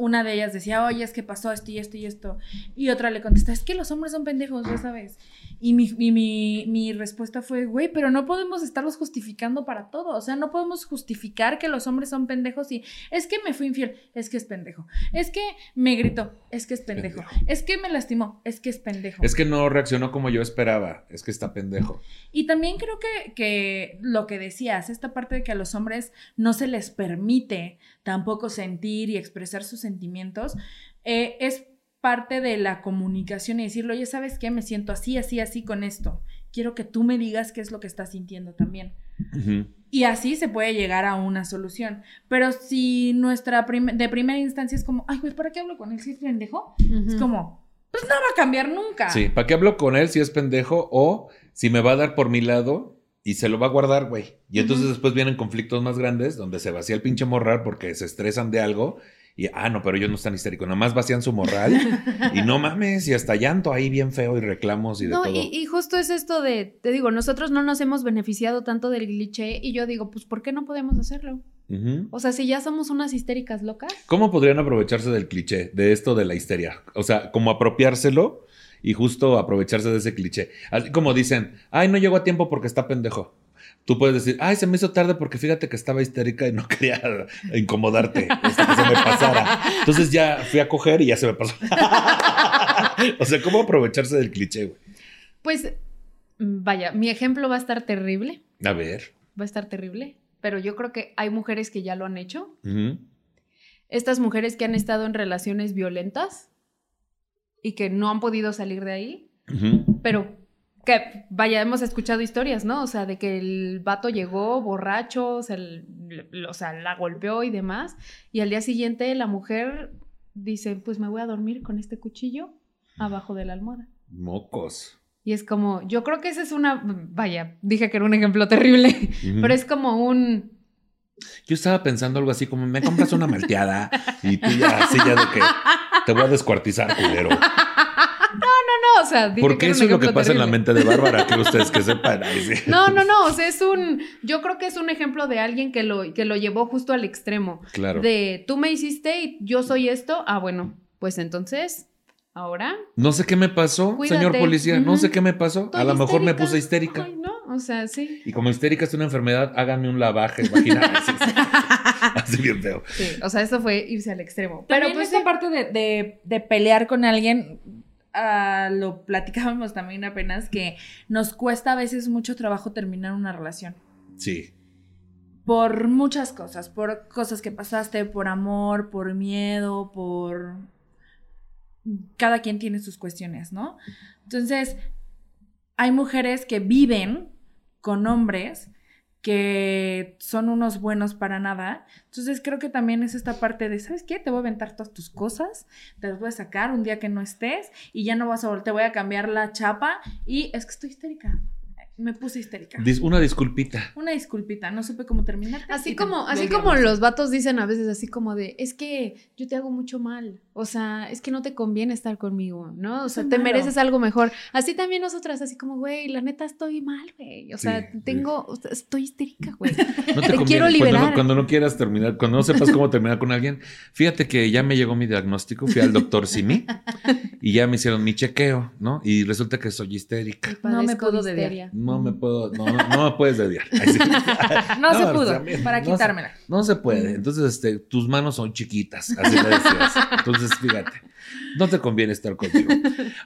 Una de ellas decía, oye, es que pasó esto y esto y esto. Y otra le contesta, es que los hombres son pendejos, ya sabes. Y mi, mi, mi, mi respuesta fue, güey, pero no podemos estarlos justificando para todo. O sea, no podemos justificar que los hombres son pendejos y es que me fui infiel, es que es pendejo. Es que me gritó, es que es pendejo. Pendejo. Es que me lastimó, es que es pendejo. Es que no reaccionó como yo esperaba. Es que está pendejo. Y también creo que, que lo que decías, esta parte de que a los hombres no se les permite tampoco sentir y expresar sus sentimientos, eh, es parte de la comunicación y decirlo, oye, ¿sabes qué? Me siento así, así, así con esto. Quiero que tú me digas qué es lo que estás sintiendo también. Y así se puede llegar a una solución. Pero si nuestra prim- de primera instancia es como, ay, güey, ¿para qué hablo con él si es pendejo? Es como, pues no va a cambiar nunca. Sí, ¿para qué hablo con él si es pendejo o si me va a dar por mi lado y se lo va a guardar, güey? Y entonces después vienen conflictos más grandes donde se vacía el pinche morral porque se estresan de algo y, ah, no, pero ellos no están histéricos, nada más vacían su morral y no mames, y hasta llanto ahí bien feo y reclamos y de No, todo. y, y justo es esto de, te digo, nosotros no nos hemos beneficiado tanto del cliché y yo digo, pues, ¿por qué no podemos hacerlo? O sea, si ya somos unas histéricas locas. ¿Cómo podrían aprovecharse del cliché, de esto de la histeria? O sea, como apropiárselo y justo aprovecharse de ese cliché. Así como dicen, ay, no llegó a tiempo porque está pendejo. Tú puedes decir, ay, se me hizo tarde porque fíjate que estaba histérica y no quería incomodarte hasta que se me pasara. Entonces ya fui a coger y ya se me pasó. o sea, ¿cómo aprovecharse del cliché, güey? Pues, vaya, mi ejemplo va a estar terrible, A ver. va a estar terrible, pero yo creo que hay mujeres que ya lo han hecho. Estas mujeres que han estado en relaciones violentas y que no han podido salir de ahí, pero que, vaya, hemos escuchado historias, ¿no? O sea, de que el vato llegó borracho, se l- l- o sea, la golpeó y demás, y al día siguiente la mujer dice, pues me voy a dormir con este cuchillo abajo de la almohada. Mocos. Y es como, yo creo que esa es una, vaya, dije que era un ejemplo terrible, pero es como un, Yo estaba pensando algo así como, me compras una malteada y tú ya, así ya de que te voy a descuartizar, culero. no, o sea, dije Porque que eso es lo que pasa en la mente de Bárbara, que ustedes que sepan. No, no, no, o sea, es un, yo creo que es un ejemplo de alguien que lo, que lo llevó justo al extremo. Claro. De, tú me hiciste y yo soy esto, ah, bueno, pues entonces, ahora... No sé qué me pasó, Cuídate. señor policía. No sé qué me pasó. A lo mejor me puse histérica. Ay, no, o sea, sí. Y como histérica es una enfermedad, háganme un lavaje vaginal. Así, así bien feo. Sí, o sea, eso fue irse al extremo. Pero pues esta sí. parte de, de- de pelear con alguien, ah, lo platicábamos también apenas, que nos cuesta a veces mucho trabajo terminar una relación. Sí. Por muchas cosas, por cosas que pasaste, por amor, por miedo, por... Cada quien tiene sus cuestiones, ¿no? Entonces, hay mujeres que viven con hombres que son unos buenos para nada. Entonces creo que también es esta parte de, ¿sabes qué? Te voy a aventar todas tus cosas, te las voy a sacar un día que no estés y ya no vas a volver, te voy a cambiar la chapa y es que estoy histérica. Me puse histérica. Dis- una disculpita. Una disculpita, no supe cómo terminar. Así como, te- así como los vatos dicen a veces así como de, es que yo te hago mucho mal, o sea, es que no te conviene estar conmigo, ¿no? O sea, te malo. mereces algo mejor. Así también nosotras, así como, güey, la neta estoy mal, güey, o sea, Sí, tengo, estoy histérica, güey. No Te conviene. quiero Cuando liberar. no, cuando no quieras terminar, cuando no sepas cómo terminar con alguien, fíjate que ya me llegó mi diagnóstico, fui al doctor Simi y ya me hicieron mi chequeo, ¿no? Y resulta que soy histérica. No me puedo de dediar. No me puedo, no, no, me puedes dediar. No, se pudo, para no se- quitármela. No se puede. Entonces, este, tus manos son chiquitas, así le decías. Entonces, fíjate, no te conviene estar contigo.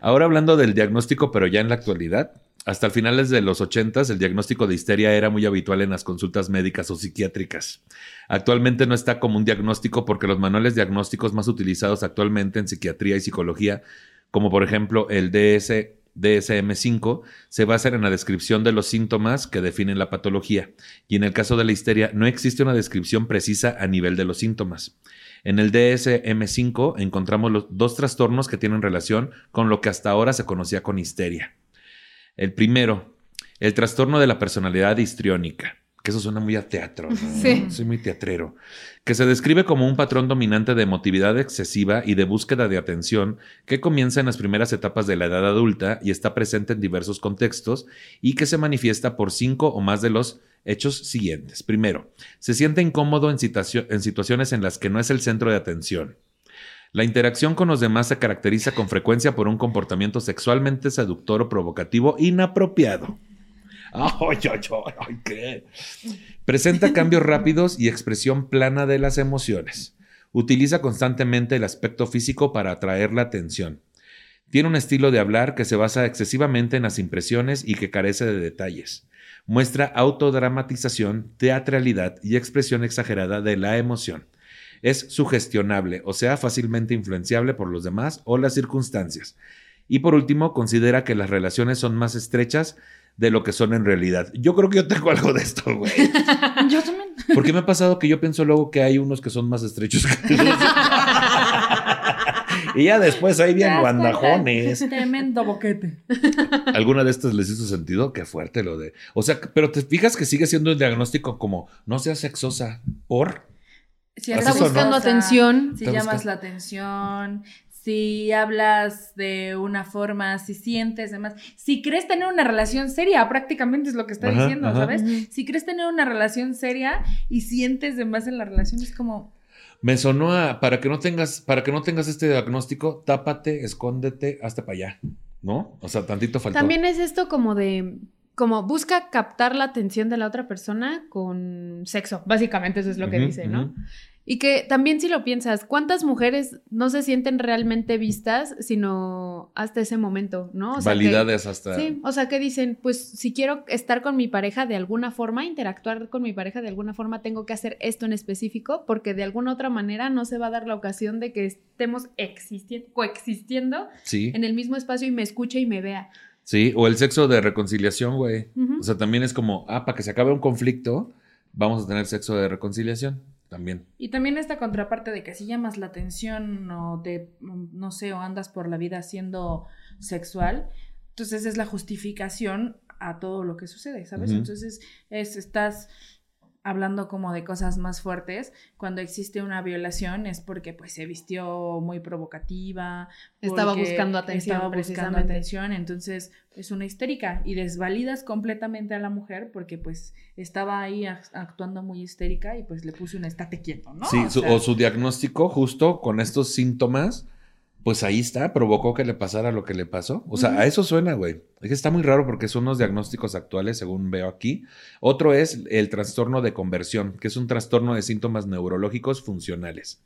Ahora hablando del diagnóstico, pero ya en la actualidad, hasta finales de los 80 el diagnóstico de histeria era muy habitual en las consultas médicas o psiquiátricas. Actualmente no está como un diagnóstico porque los manuales diagnósticos más utilizados actualmente en psiquiatría y psicología, como por ejemplo el DS, DSM5, se basan en la descripción de los síntomas que definen la patología y en el caso de la histeria no existe una descripción precisa a nivel de los síntomas. En el DSM5 encontramos los dos trastornos que tienen relación con lo que hasta ahora se conocía con histeria. El primero, el trastorno de la personalidad histriónica, que eso suena muy a teatro, ¿no? Sí. Soy muy teatrero, que se describe como un patrón dominante de emotividad excesiva y de búsqueda de atención que comienza en las primeras etapas de la edad adulta y está presente en diversos contextos y que se manifiesta por cinco o más de los hechos siguientes. Primero, se siente incómodo en situaciones en las que no es el centro de atención. La interacción con los demás se caracteriza con frecuencia por un comportamiento sexualmente seductor o provocativo inapropiado. Ay, ay, ¿qué? Presenta cambios rápidos y expresión plana de las emociones. Utiliza constantemente el aspecto físico para atraer la atención. Tiene un estilo de hablar que se basa excesivamente en las impresiones y que carece de detalles. Muestra autodramatización, teatralidad y expresión exagerada de la emoción. Es sugestionable, o sea, fácilmente influenciable por los demás o las circunstancias. Y por último, considera que las relaciones son más estrechas de lo que son en realidad. Yo creo que yo tengo algo de esto, güey. Yo también. Porque me ha pasado que yo pienso luego que hay unos que son más estrechos que otros. y ya después ahí bien está, guandajones. Tremendo boquete. ¿Alguna de estas les hizo sentido? Qué fuerte lo de. O sea, pero te fijas que sigue siendo el diagnóstico como no seas sexosa por. Si sonó. buscando atención. Si Está llamas buscando- la atención, si hablas de una forma, si sientes demás, si crees tener una relación seria, prácticamente es lo que está Ajá, diciendo, ajá. ¿sabes? Si crees tener una relación seria y sientes demás en la relación, es como, Me sonó a para que no tengas, para que no tengas este diagnóstico, tápate, escóndete, hasta para allá. ¿No? O sea, tantito faltó. También es esto como de, como busca captar la atención de la otra persona con sexo, básicamente eso es lo que dice, ¿no? Y que también si lo piensas, ¿cuántas mujeres no se sienten realmente vistas sino hasta ese momento, ¿no? O sea, que- Validades hasta. Sí, o sea, que dicen, pues si quiero estar con mi pareja de alguna forma, interactuar con mi pareja de alguna forma, tengo que hacer esto en específico, porque de alguna otra manera no se va a dar la ocasión de que estemos existiendo, coexistiendo Sí. en el mismo espacio y me escuche y me vea. Sí, o el sexo de reconciliación, güey. O sea, también es como, ah, para que se acabe un conflicto, vamos a tener sexo de reconciliación. También. Y también esta contraparte de que si llamas la atención o te, no sé, o andas por la vida siendo sexual, entonces es la justificación a todo lo que sucede, ¿sabes? Entonces es, estás hablando como de cosas más fuertes. Cuando existe una violación es porque pues se vistió muy provocativa. Estaba buscando atención, Estaba buscando atención, entonces es una histérica y desvalidas completamente a la mujer porque pues estaba ahí ac- actuando muy histérica y pues le puse un estate quieto, ¿no? Sí, O su- sea, o su diagnóstico justo con estos síntomas, pues ahí está, provocó que le pasara lo que le pasó. O sea, a eso suena, güey. Es que está muy raro porque son unos diagnósticos actuales, según veo aquí. Otro es el trastorno de conversión, que es un trastorno de síntomas neurológicos funcionales.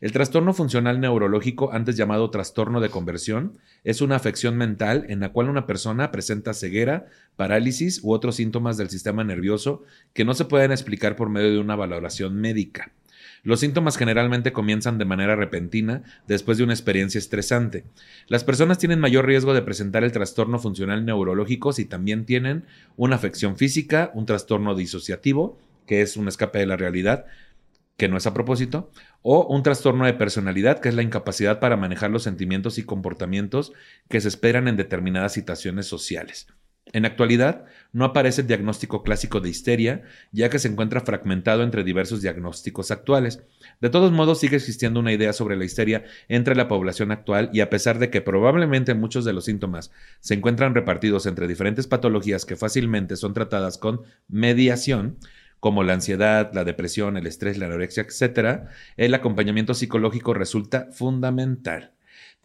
El trastorno funcional neurológico, antes llamado trastorno de conversión, es una afección mental en la cual una persona presenta ceguera, parálisis u otros síntomas del sistema nervioso que no se pueden explicar por medio de una valoración médica. Los síntomas generalmente comienzan de manera repentina después de una experiencia estresante. Las personas tienen mayor riesgo de presentar el trastorno funcional neurológico si también tienen una afección física, un trastorno disociativo, que es un escape de la realidad, que no es a propósito, o un trastorno de personalidad, que es la incapacidad para manejar los sentimientos y comportamientos que se esperan en determinadas situaciones sociales. En actualidad, no aparece el diagnóstico clásico de histeria, ya que se encuentra fragmentado entre diversos diagnósticos actuales. De todos modos, sigue existiendo una idea sobre la histeria entre la población actual y a pesar de que probablemente muchos de los síntomas se encuentran repartidos entre diferentes patologías que fácilmente son tratadas con mediación, como la ansiedad, la depresión, el estrés, la anorexia, etc., el acompañamiento psicológico resulta fundamental.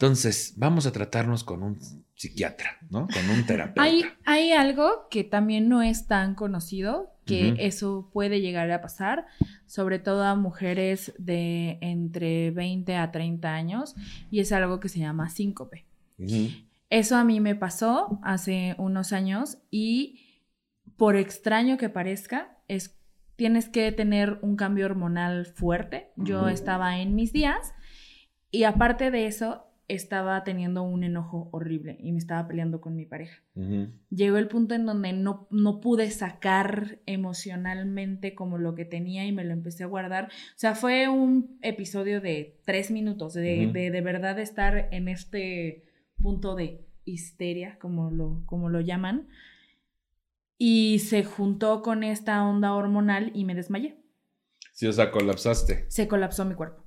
Entonces, vamos a tratarnos con un psiquiatra, ¿no? Con un terapeuta. Hay, hay algo que también no es tan conocido, que eso puede llegar a pasar, sobre todo a mujeres de entre 20 a 30 años, y es algo que se llama síncope. Eso a mí me pasó hace unos años y por extraño que parezca, es, tienes que tener un cambio hormonal fuerte. Yo estaba en mis días y aparte de eso, estaba teniendo un enojo horrible y me estaba peleando con mi pareja. Llegó el punto en donde no, no pude sacar emocionalmente como lo que tenía y me lo empecé a guardar. O sea, fue un episodio de tres minutos, de, de, de verdad estar en este punto de histeria, como lo, como lo llaman. Y se juntó con esta onda hormonal y me desmayé. Sí, o sea, colapsaste. Se colapsó mi cuerpo.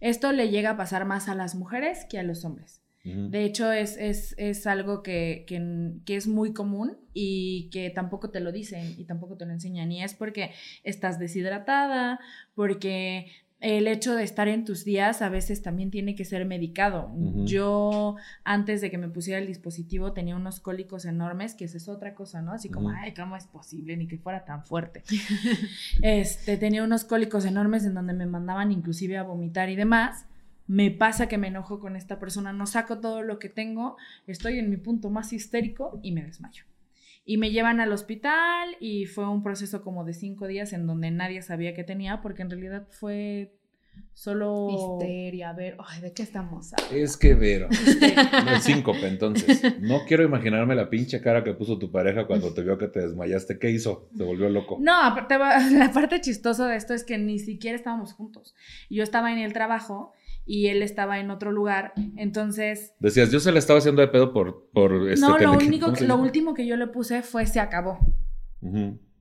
Esto le llega a pasar más a las mujeres que a los hombres. De hecho, es, es, es algo que, que, que es muy común y que tampoco te lo dicen y tampoco te lo enseñan. Y es porque estás deshidratada, porque el hecho de estar en tus días a veces también tiene que ser medicado. Yo, antes de que me pusiera el dispositivo, tenía unos cólicos enormes, que esa es otra cosa, ¿no? Así como, ay, ¿cómo es posible? Ni que fuera tan fuerte. este, tenía unos cólicos enormes en donde me mandaban inclusive a vomitar y demás. Me pasa que me enojo con esta persona, no saco todo lo que tengo, estoy en mi punto más histérico y me desmayo. Y me llevan al hospital y fue un proceso como de cinco días en donde nadie sabía que tenía, porque en realidad fue solo... Histeria, a ver, ay, ¿de qué estamos hablando? Es que Vero. No es síncope, entonces. No quiero imaginarme la pinche cara que puso tu pareja cuando te vio que te desmayaste. ¿Qué hizo? Se volvió loco. No, aparte, la parte chistosa de esto es que ni siquiera estábamos juntos. Yo estaba en el trabajo y él estaba en otro lugar, entonces Decías, yo se la estaba haciendo de pedo por. por este, no, que lo, le- único, ¿cómo se lo último que yo le puse fue se acabó.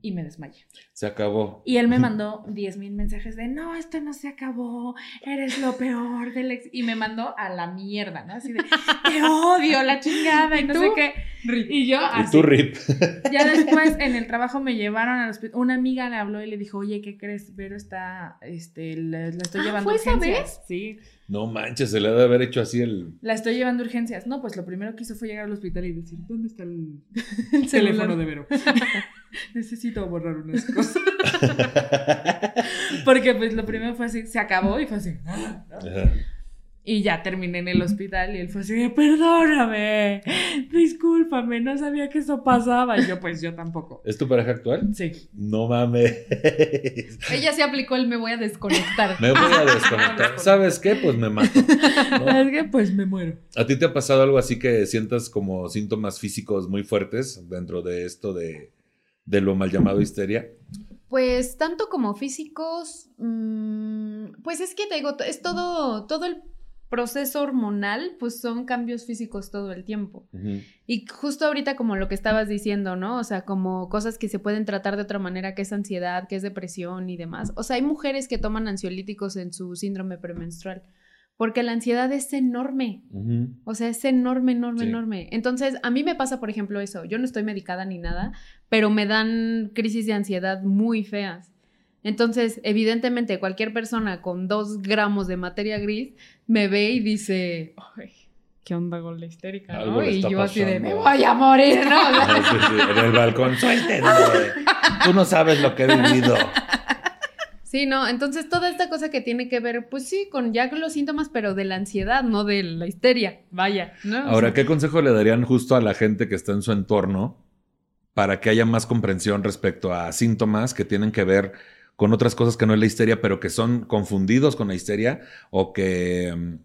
Y me desmayé. Se acabó. Y él me mandó 10 mil mensajes de, no, esto no se acabó, eres lo peor del ex. Y me mandó a la mierda, ¿no? Así de, te odio, la chingada, y no tú? sé qué. Y yo, Y así. tú, Rip. Ya después en el trabajo me llevaron al hospital. Una amiga le habló y le dijo, oye, ¿qué crees? Vero está, este, la, la estoy Ah, llevando ¿fue esa urgencias. Sí, No manches, se le ha de haber hecho así el. la estoy llevando urgencias. No, pues lo primero que hizo fue llegar al hospital y decir, ¿dónde está el, El teléfono de Vero? Necesito borrar unas cosas. Porque pues lo primero fue así, se acabó y fue así. "Ah". Y ya terminé en el hospital y él fue así, perdóname, discúlpame, no sabía que eso pasaba. Y yo, pues yo tampoco. ¿Es tu pareja actual? Sí. No mames. Ella se aplicó el me voy a desconectar. Me voy a desconectar. ¿Sabes qué? Pues me mato. ¿no? Es que pues me muero. ¿A ti te ha pasado algo así que sientas como síntomas físicos muy fuertes dentro de esto de, de lo mal llamado histeria? Pues tanto como físicos, mm, pues es que te digo, es todo, todo el proceso hormonal, pues son cambios físicos todo el tiempo. Y justo ahorita como lo que estabas diciendo, ¿no? O sea, como cosas que se pueden tratar de otra manera, que es ansiedad, que es depresión y demás. O sea, hay mujeres que toman ansiolíticos en su síndrome premenstrual, porque la ansiedad es enorme. Ujú. O sea, es enorme, enorme, Sí. enorme. Entonces, a mí me pasa, por ejemplo, eso. Yo no estoy medicada ni nada, pero me dan crisis de ansiedad muy feas. Entonces, evidentemente, cualquier persona con dos gramos de materia gris me ve y dice, "Ay, ¿qué onda con la histérica? Algo ¿no? Y yo así de, pasando. me voy a morir, ¿no? Sí, sí, en el balcón. Suéltenme. Tú no sabes lo que he vivido. Sí, no, entonces toda esta cosa que tiene que ver, pues sí, con ya los síntomas, pero de la ansiedad, no de la histeria, vaya, ¿no? O Ahora, sea, ¿qué consejo le darían justo a la gente que está en su entorno para que haya más comprensión respecto a síntomas que tienen que ver con otras cosas que no es la histeria, pero que son confundidos con la histeria o que mm,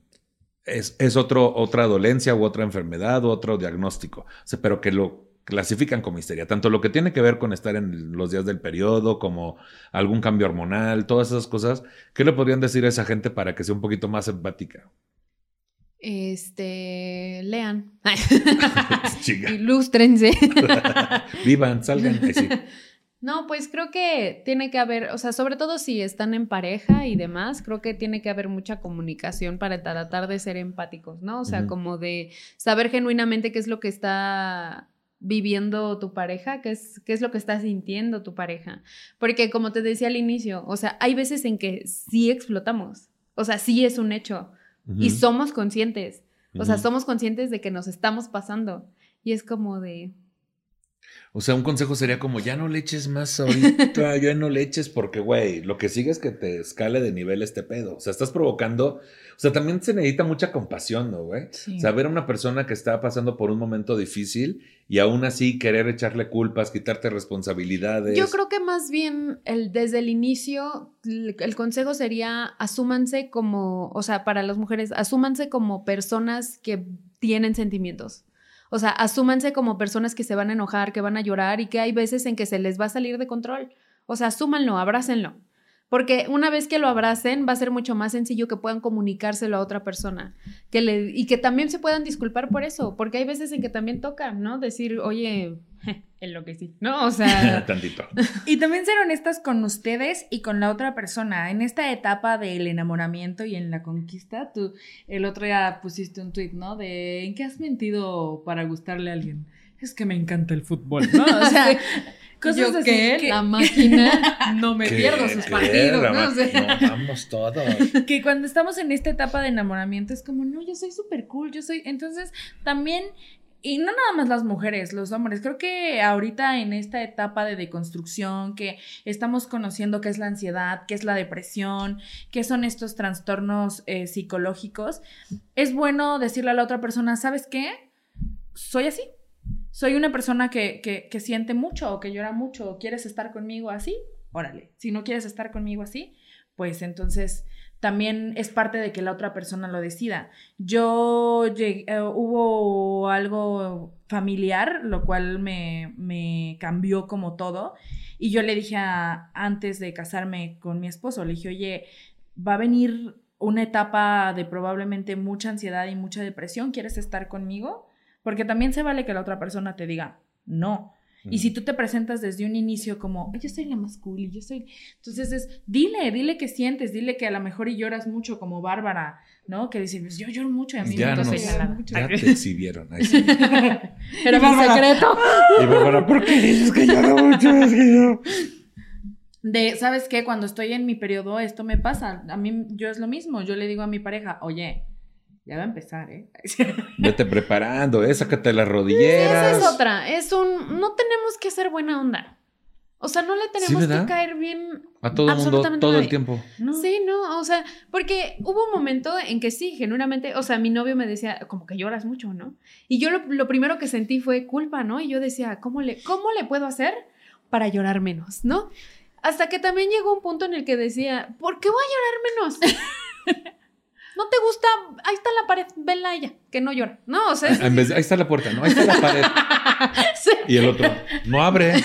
es, es otro, otra dolencia u otra enfermedad u otro diagnóstico, O sea, pero que lo clasifican como histeria, tanto lo que tiene que ver con estar en los días del periodo, como algún cambio hormonal, todas esas cosas, ¿qué le podrían decir a esa gente para que sea un poquito más empática? Este, lean. Ilústrense. Vivan, salgan. Ay, sí. No, pues creo que tiene que haber, o sea, sobre todo si están en pareja y demás, creo que tiene que haber mucha comunicación para tratar de ser empáticos, ¿no? O sea, como de saber genuinamente qué es lo que está viviendo tu pareja, qué es, qué es lo que está sintiendo tu pareja. Porque como te decía al inicio, o sea, hay veces en que sí explotamos, o sea, sí es un hecho y somos conscientes, o sea, Ujú. somos conscientes de que nos estamos pasando y es como de... O sea, un consejo sería como, ya no le eches más ahorita, ya no le eches porque, güey, lo que sigue es que te escale de nivel este pedo. O sea, estás provocando, o sea, también se necesita mucha compasión, ¿no, güey? Sí. Saber a una persona que está pasando por un momento difícil y aún así querer echarle culpas, quitarte responsabilidades. Yo creo que más bien el, desde el inicio el, el consejo sería asúmanse como, o sea, para las mujeres, asúmanse como personas que tienen sentimientos. O sea, asúmanse como personas que se van a enojar, que van a llorar y que hay veces en que se les va a salir de control. O sea, asúmanlo, abrácenlo. Porque una vez que lo abracen, va a ser mucho más sencillo que puedan comunicárselo a otra persona. Que le, y que también se puedan disculpar por eso. Porque hay veces en que también toca, ¿no? Decir, oye, en lo que sí. No, o sea. Tantito. Y también ser honestas con ustedes y con la otra persona. En esta etapa del enamoramiento y en la conquista, tú el otro día pusiste un tweet, ¿no? De ¿en qué has mentido para gustarle a alguien? Es que me encanta el fútbol, ¿no? O sea, cosas Yo así que, que, la máquina no me pierdo sus ¿Qué? partidos, ¿no? O sea, no, vamos todos. que cuando estamos en esta etapa de enamoramiento es como, no, yo soy súper cool, yo soy... Entonces, también... Y no nada más las mujeres, los hombres. Creo que ahorita en esta etapa de deconstrucción, que estamos conociendo qué es la ansiedad, qué es la depresión, qué son estos trastornos eh, psicológicos, es bueno decirle a la otra persona, ¿sabes qué? Soy así. Soy una persona que, que, que siente mucho o que llora mucho. ¿Quieres estar conmigo así? Órale. Si no quieres estar conmigo así, pues entonces también es parte de que la otra persona lo decida. Yo eh, hubo algo familiar, lo cual me, cambió como todo. Y yo le dije antes de casarme con mi esposo, le dije, oye, va a venir una etapa de probablemente mucha ansiedad y mucha depresión. ¿Quieres estar conmigo? Porque también se vale que la otra persona te diga, no. Y si tú te presentas desde un inicio como, "Ay, yo soy la más cool y yo soy... Entonces es, dile, dile que sientes, dile que a lo mejor y lloras mucho como Bárbara, ¿no? Que dice, pues yo lloro mucho y a mí ya me nos, ya te exhibieron. Ay, sí. Era mi secreto. Y Bárbara, ¿por qué dices que lloro mucho? Es que yo... De, ¿sabes qué? Cuando estoy en mi periodo, esto me pasa. A mí, yo es lo mismo. Yo le digo a mi pareja, oye, ya va a empezar, ¿eh? Vete preparando, ¿eh? Sácate las Esa rodilleras. es otra. Es un. No tenemos que ser buena onda. O sea, no le tenemos que caer bien. A todo el mundo, Absolutamente todo el tiempo. No. Sí, no, o sea, porque hubo un momento en que sí, genuinamente, o sea, mi novio me decía, como que lloras mucho, ¿no? Y yo lo, lo primero que sentí fue culpa, ¿no? Y yo decía, ¿cómo le, ¿cómo le puedo hacer para llorar menos, ¿no? Hasta que también llegó un punto en el que decía, ¿por qué voy a llorar menos? ¿No te gusta? Ahí está la pared, vela a ella, que no llora. No, o sea, En vez de- ahí está la puerta, ¿no? Ahí está la pared. sí. Y el otro, no abre.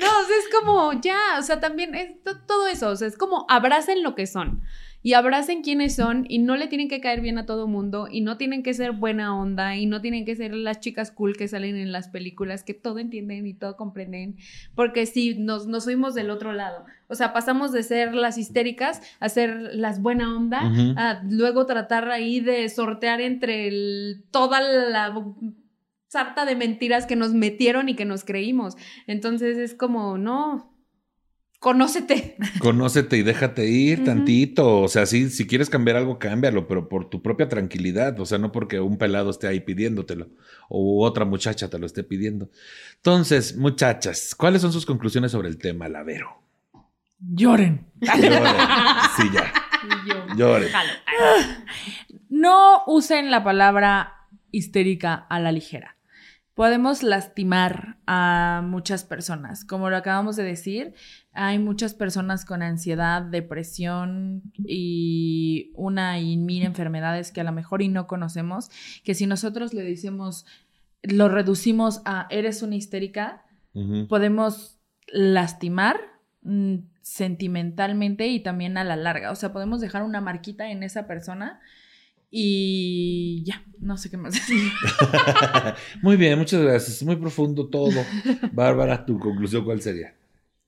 No, o sea, es como ya, o sea, también es to- todo eso, o sea, es como abracen lo que son y abracen quiénes son y no le tienen que caer bien a todo mundo y no tienen que ser buena onda y no tienen que ser las chicas cool que salen en las películas que todo entienden y todo comprenden, porque sí, nos, nos fuimos del otro lado, o sea, pasamos de ser las histéricas a ser las buena onda, a luego tratar ahí de sortear entre el- toda la sarta de mentiras que nos metieron y que nos creímos. Entonces es como, no, conócete. Conócete y déjate ir tantito. O sea, sí, si quieres cambiar algo, cámbialo, pero por tu propia tranquilidad. O sea, no porque un pelado esté ahí pidiéndotelo o otra muchacha te lo esté pidiendo. Entonces, muchachas, ¿cuáles son sus conclusiones sobre el tema, Lavero? Lloren. Lloren. Sí, ya. Yo, Lloren. jalo. No usen la palabra histérica a la ligera. Podemos lastimar a muchas personas. Como lo acabamos de decir, hay muchas personas con ansiedad, depresión y una y mil enfermedades que a lo mejor y no conocemos, que si nosotros le decimos, lo reducimos a eres una histérica, podemos lastimar mm, sentimentalmente y también a la larga. O sea, podemos dejar una marquita en esa persona Y ya, no sé qué más decir. Muy bien, muchas gracias. Muy profundo todo. Bárbara, tu conclusión, ¿cuál sería?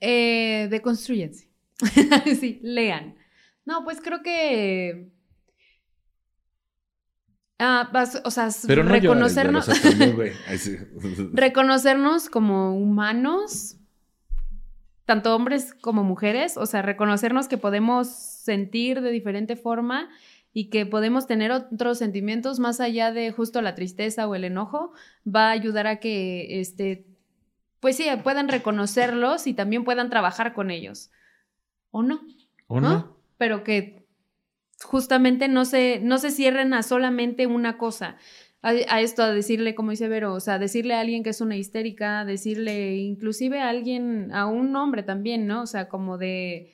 Eh, deconstruyense. sí, lean. No, pues creo que. Ah, vas- o sea, Pero no reconocernos, llores, reconocernos como humanos, tanto hombres como mujeres, o sea, reconocernos que podemos sentir de diferente forma y que podemos tener otros sentimientos más allá de justo la tristeza o el enojo, va a ayudar a que, este, pues sí, puedan reconocerlos y también puedan trabajar con ellos. ¿O no? ¿O ¿no? no? Pero que justamente no se, no se cierren a solamente una cosa. A, a esto, a decirle, como dice Vero, o sea, decirle a alguien que es una histérica, decirle inclusive a alguien, a un hombre también, ¿no? O sea, como de,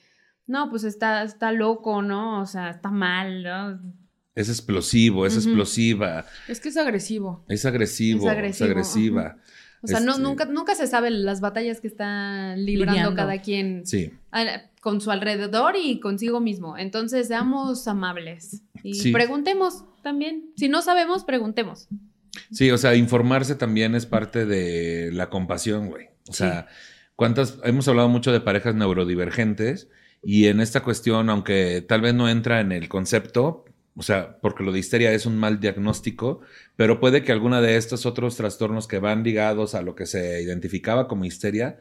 no, pues está, está loco, ¿no? O sea, está mal, ¿no? Es explosivo, es explosiva, Es que es agresivo. es agresivo, Es es, agresivo, agresiva. O sea, no, Este- nunca, nunca se sabe las batallas que está librando Lidiando. cada quien Sí, a- con su alrededor y consigo mismo. Entonces, seamos amables y Sí. preguntemos también. Si no sabemos, preguntemos. sí, o sea, informarse también es parte de la compasión, güey. O sea, cuántas, hemos hablado mucho de parejas neurodivergentes y en esta cuestión, aunque tal vez no entra en el concepto, o sea, porque lo de histeria es un mal diagnóstico, pero puede que alguna de estos otros trastornos que van ligados a lo que se identificaba como histeria,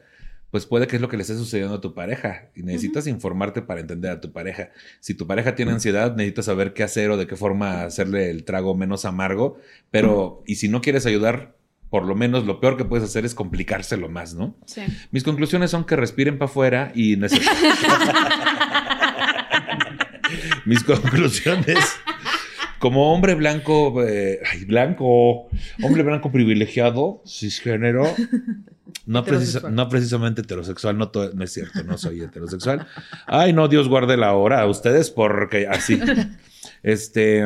pues puede que es lo que le esté sucediendo a tu pareja. Y necesitas informarte para entender a tu pareja. Si tu pareja tiene ansiedad, necesitas saber qué hacer o de qué forma hacerle el trago menos amargo, pero y si no quieres ayudar, por lo menos lo peor que puedes hacer es complicárselo más, ¿no? Sí. Mis conclusiones son que respiren para afuera y necesitan. Mis conclusiones. Como hombre blanco, eh, ay, blanco, hombre blanco privilegiado, cisgénero, no, precisa- Heterosexual. no precisamente heterosexual, no, no es cierto, no soy heterosexual. Ay, no, Dios guarde la hora a ustedes porque así. Este,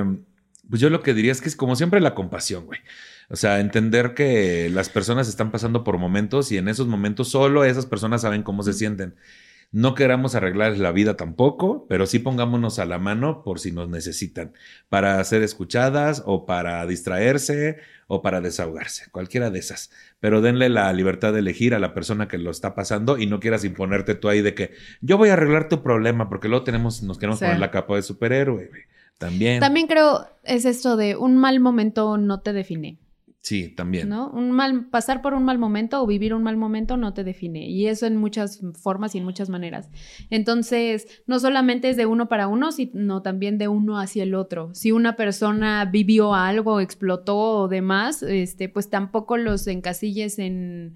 pues yo lo que diría es que es como siempre la compasión, güey. O sea, entender que las personas están pasando por momentos y en esos momentos solo esas personas saben cómo se sienten. No queramos arreglar la vida tampoco, pero sí pongámonos a la mano por si nos necesitan, para ser escuchadas o para distraerse o para desahogarse, cualquiera de esas. Pero denle la libertad de elegir a la persona que lo está pasando y no quieras imponerte tú ahí de que yo voy a arreglar tu problema porque luego tenemos, nos queremos Sí. poner la capa de superhéroe. También. También creo es esto de un mal momento no te define, Sí, también. ¿no? Un mal pasar por un mal momento o vivir un mal momento no te define y eso en muchas formas y en muchas maneras. Entonces, no solamente es de uno para uno, sino también de uno hacia el otro. Si una persona vivió algo, explotó o demás, este pues tampoco los encasilles en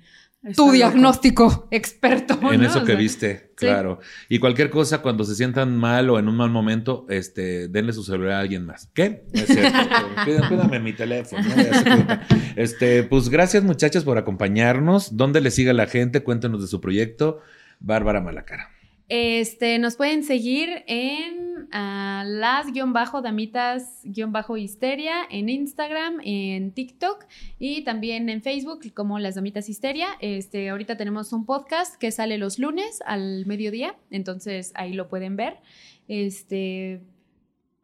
tu diagnóstico experto. En ¿no? eso O que sea, viste, sí. claro. Y cualquier cosa, cuando se sientan mal o en un mal momento, este, denle su celular a alguien más. ¿Qué? No es cierto. Mi teléfono. Este, pues gracias, muchachos, por acompañarnos. ¿Dónde le sigue la gente? Cuéntenos de su proyecto. Bárbara Malacara. Este, nos pueden seguir en ah, las-damitas-histeria en Instagram, en TikTok y también en Facebook como Las Damitas Histeria. Este, ahorita tenemos un podcast que sale los lunes al mediodía, entonces ahí lo pueden ver. Este,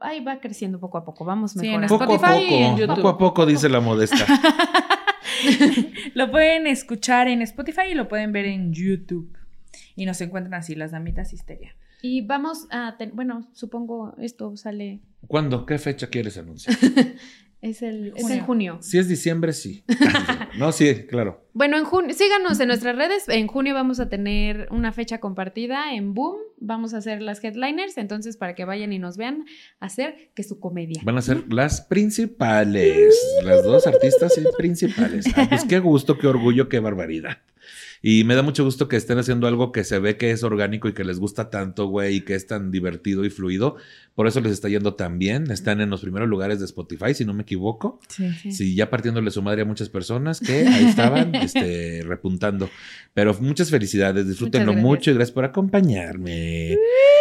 ahí va creciendo poco a poco, vamos Sí, en mejorando. Poco a Spotify y en poco, YouTube. poco a poco, dice la modesta. Lo pueden escuchar en Spotify y lo pueden ver en YouTube. Y nos encuentran así, las damitas histeria. Y vamos a, ten- bueno, supongo esto sale, ¿Cuándo? ¿Qué fecha quieres anunciar? es, el, es Junio. en junio. Si es diciembre, sí. No, sí, claro. Bueno, en junio, síganos en nuestras redes. En junio vamos a tener una fecha compartida en Boom. Vamos a hacer las headliners, entonces para que vayan y nos vean hacer que su comedia. Van a ser las principales. Las dos artistas sí, principales. Ah, pues qué gusto, qué orgullo, qué barbaridad. Y me da mucho gusto que estén haciendo algo que se ve que es orgánico y que les gusta tanto, güey, y que es tan divertido y fluido. Por eso les está yendo tan bien. Están en los primeros lugares de Spotify, si no me equivoco. Sí. Sí, ya partiéndole su madre a muchas personas que ahí estaban este, repuntando. Pero muchas felicidades, disfrútenlo Muchas mucho y gracias por acompañarme.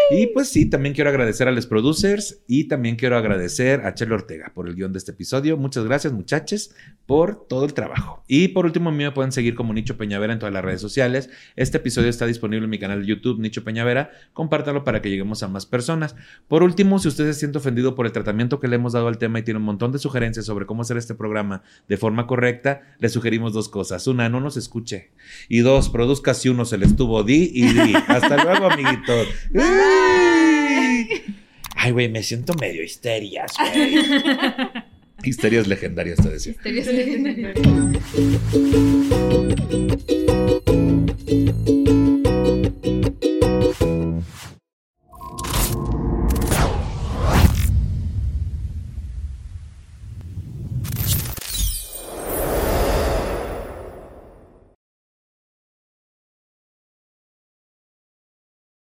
Y pues sí, también quiero agradecer a los producers y también quiero agradecer a Chelo Ortega por el guion de este episodio. Muchas gracias, muchachos, por todo el trabajo. Y por último, a mí me pueden seguir como Nicho Peñavera en todas las redes sociales. Este episodio está disponible en mi canal de YouTube, Nicho Peñavera. Compártalo para que lleguemos a más personas. Por último, si usted se siente ofendido por el tratamiento que le hemos dado al tema y tiene un montón de sugerencias sobre cómo hacer este programa de forma correcta, le sugerimos dos cosas. Una, no nos escuche. Y dos, produzca si uno se le estuvo di y di. Hasta luego, amiguitos. Ay, güey, me siento medio histerias, güey. Histerias legendarias, te decía. Misterios legendarios. Thank you.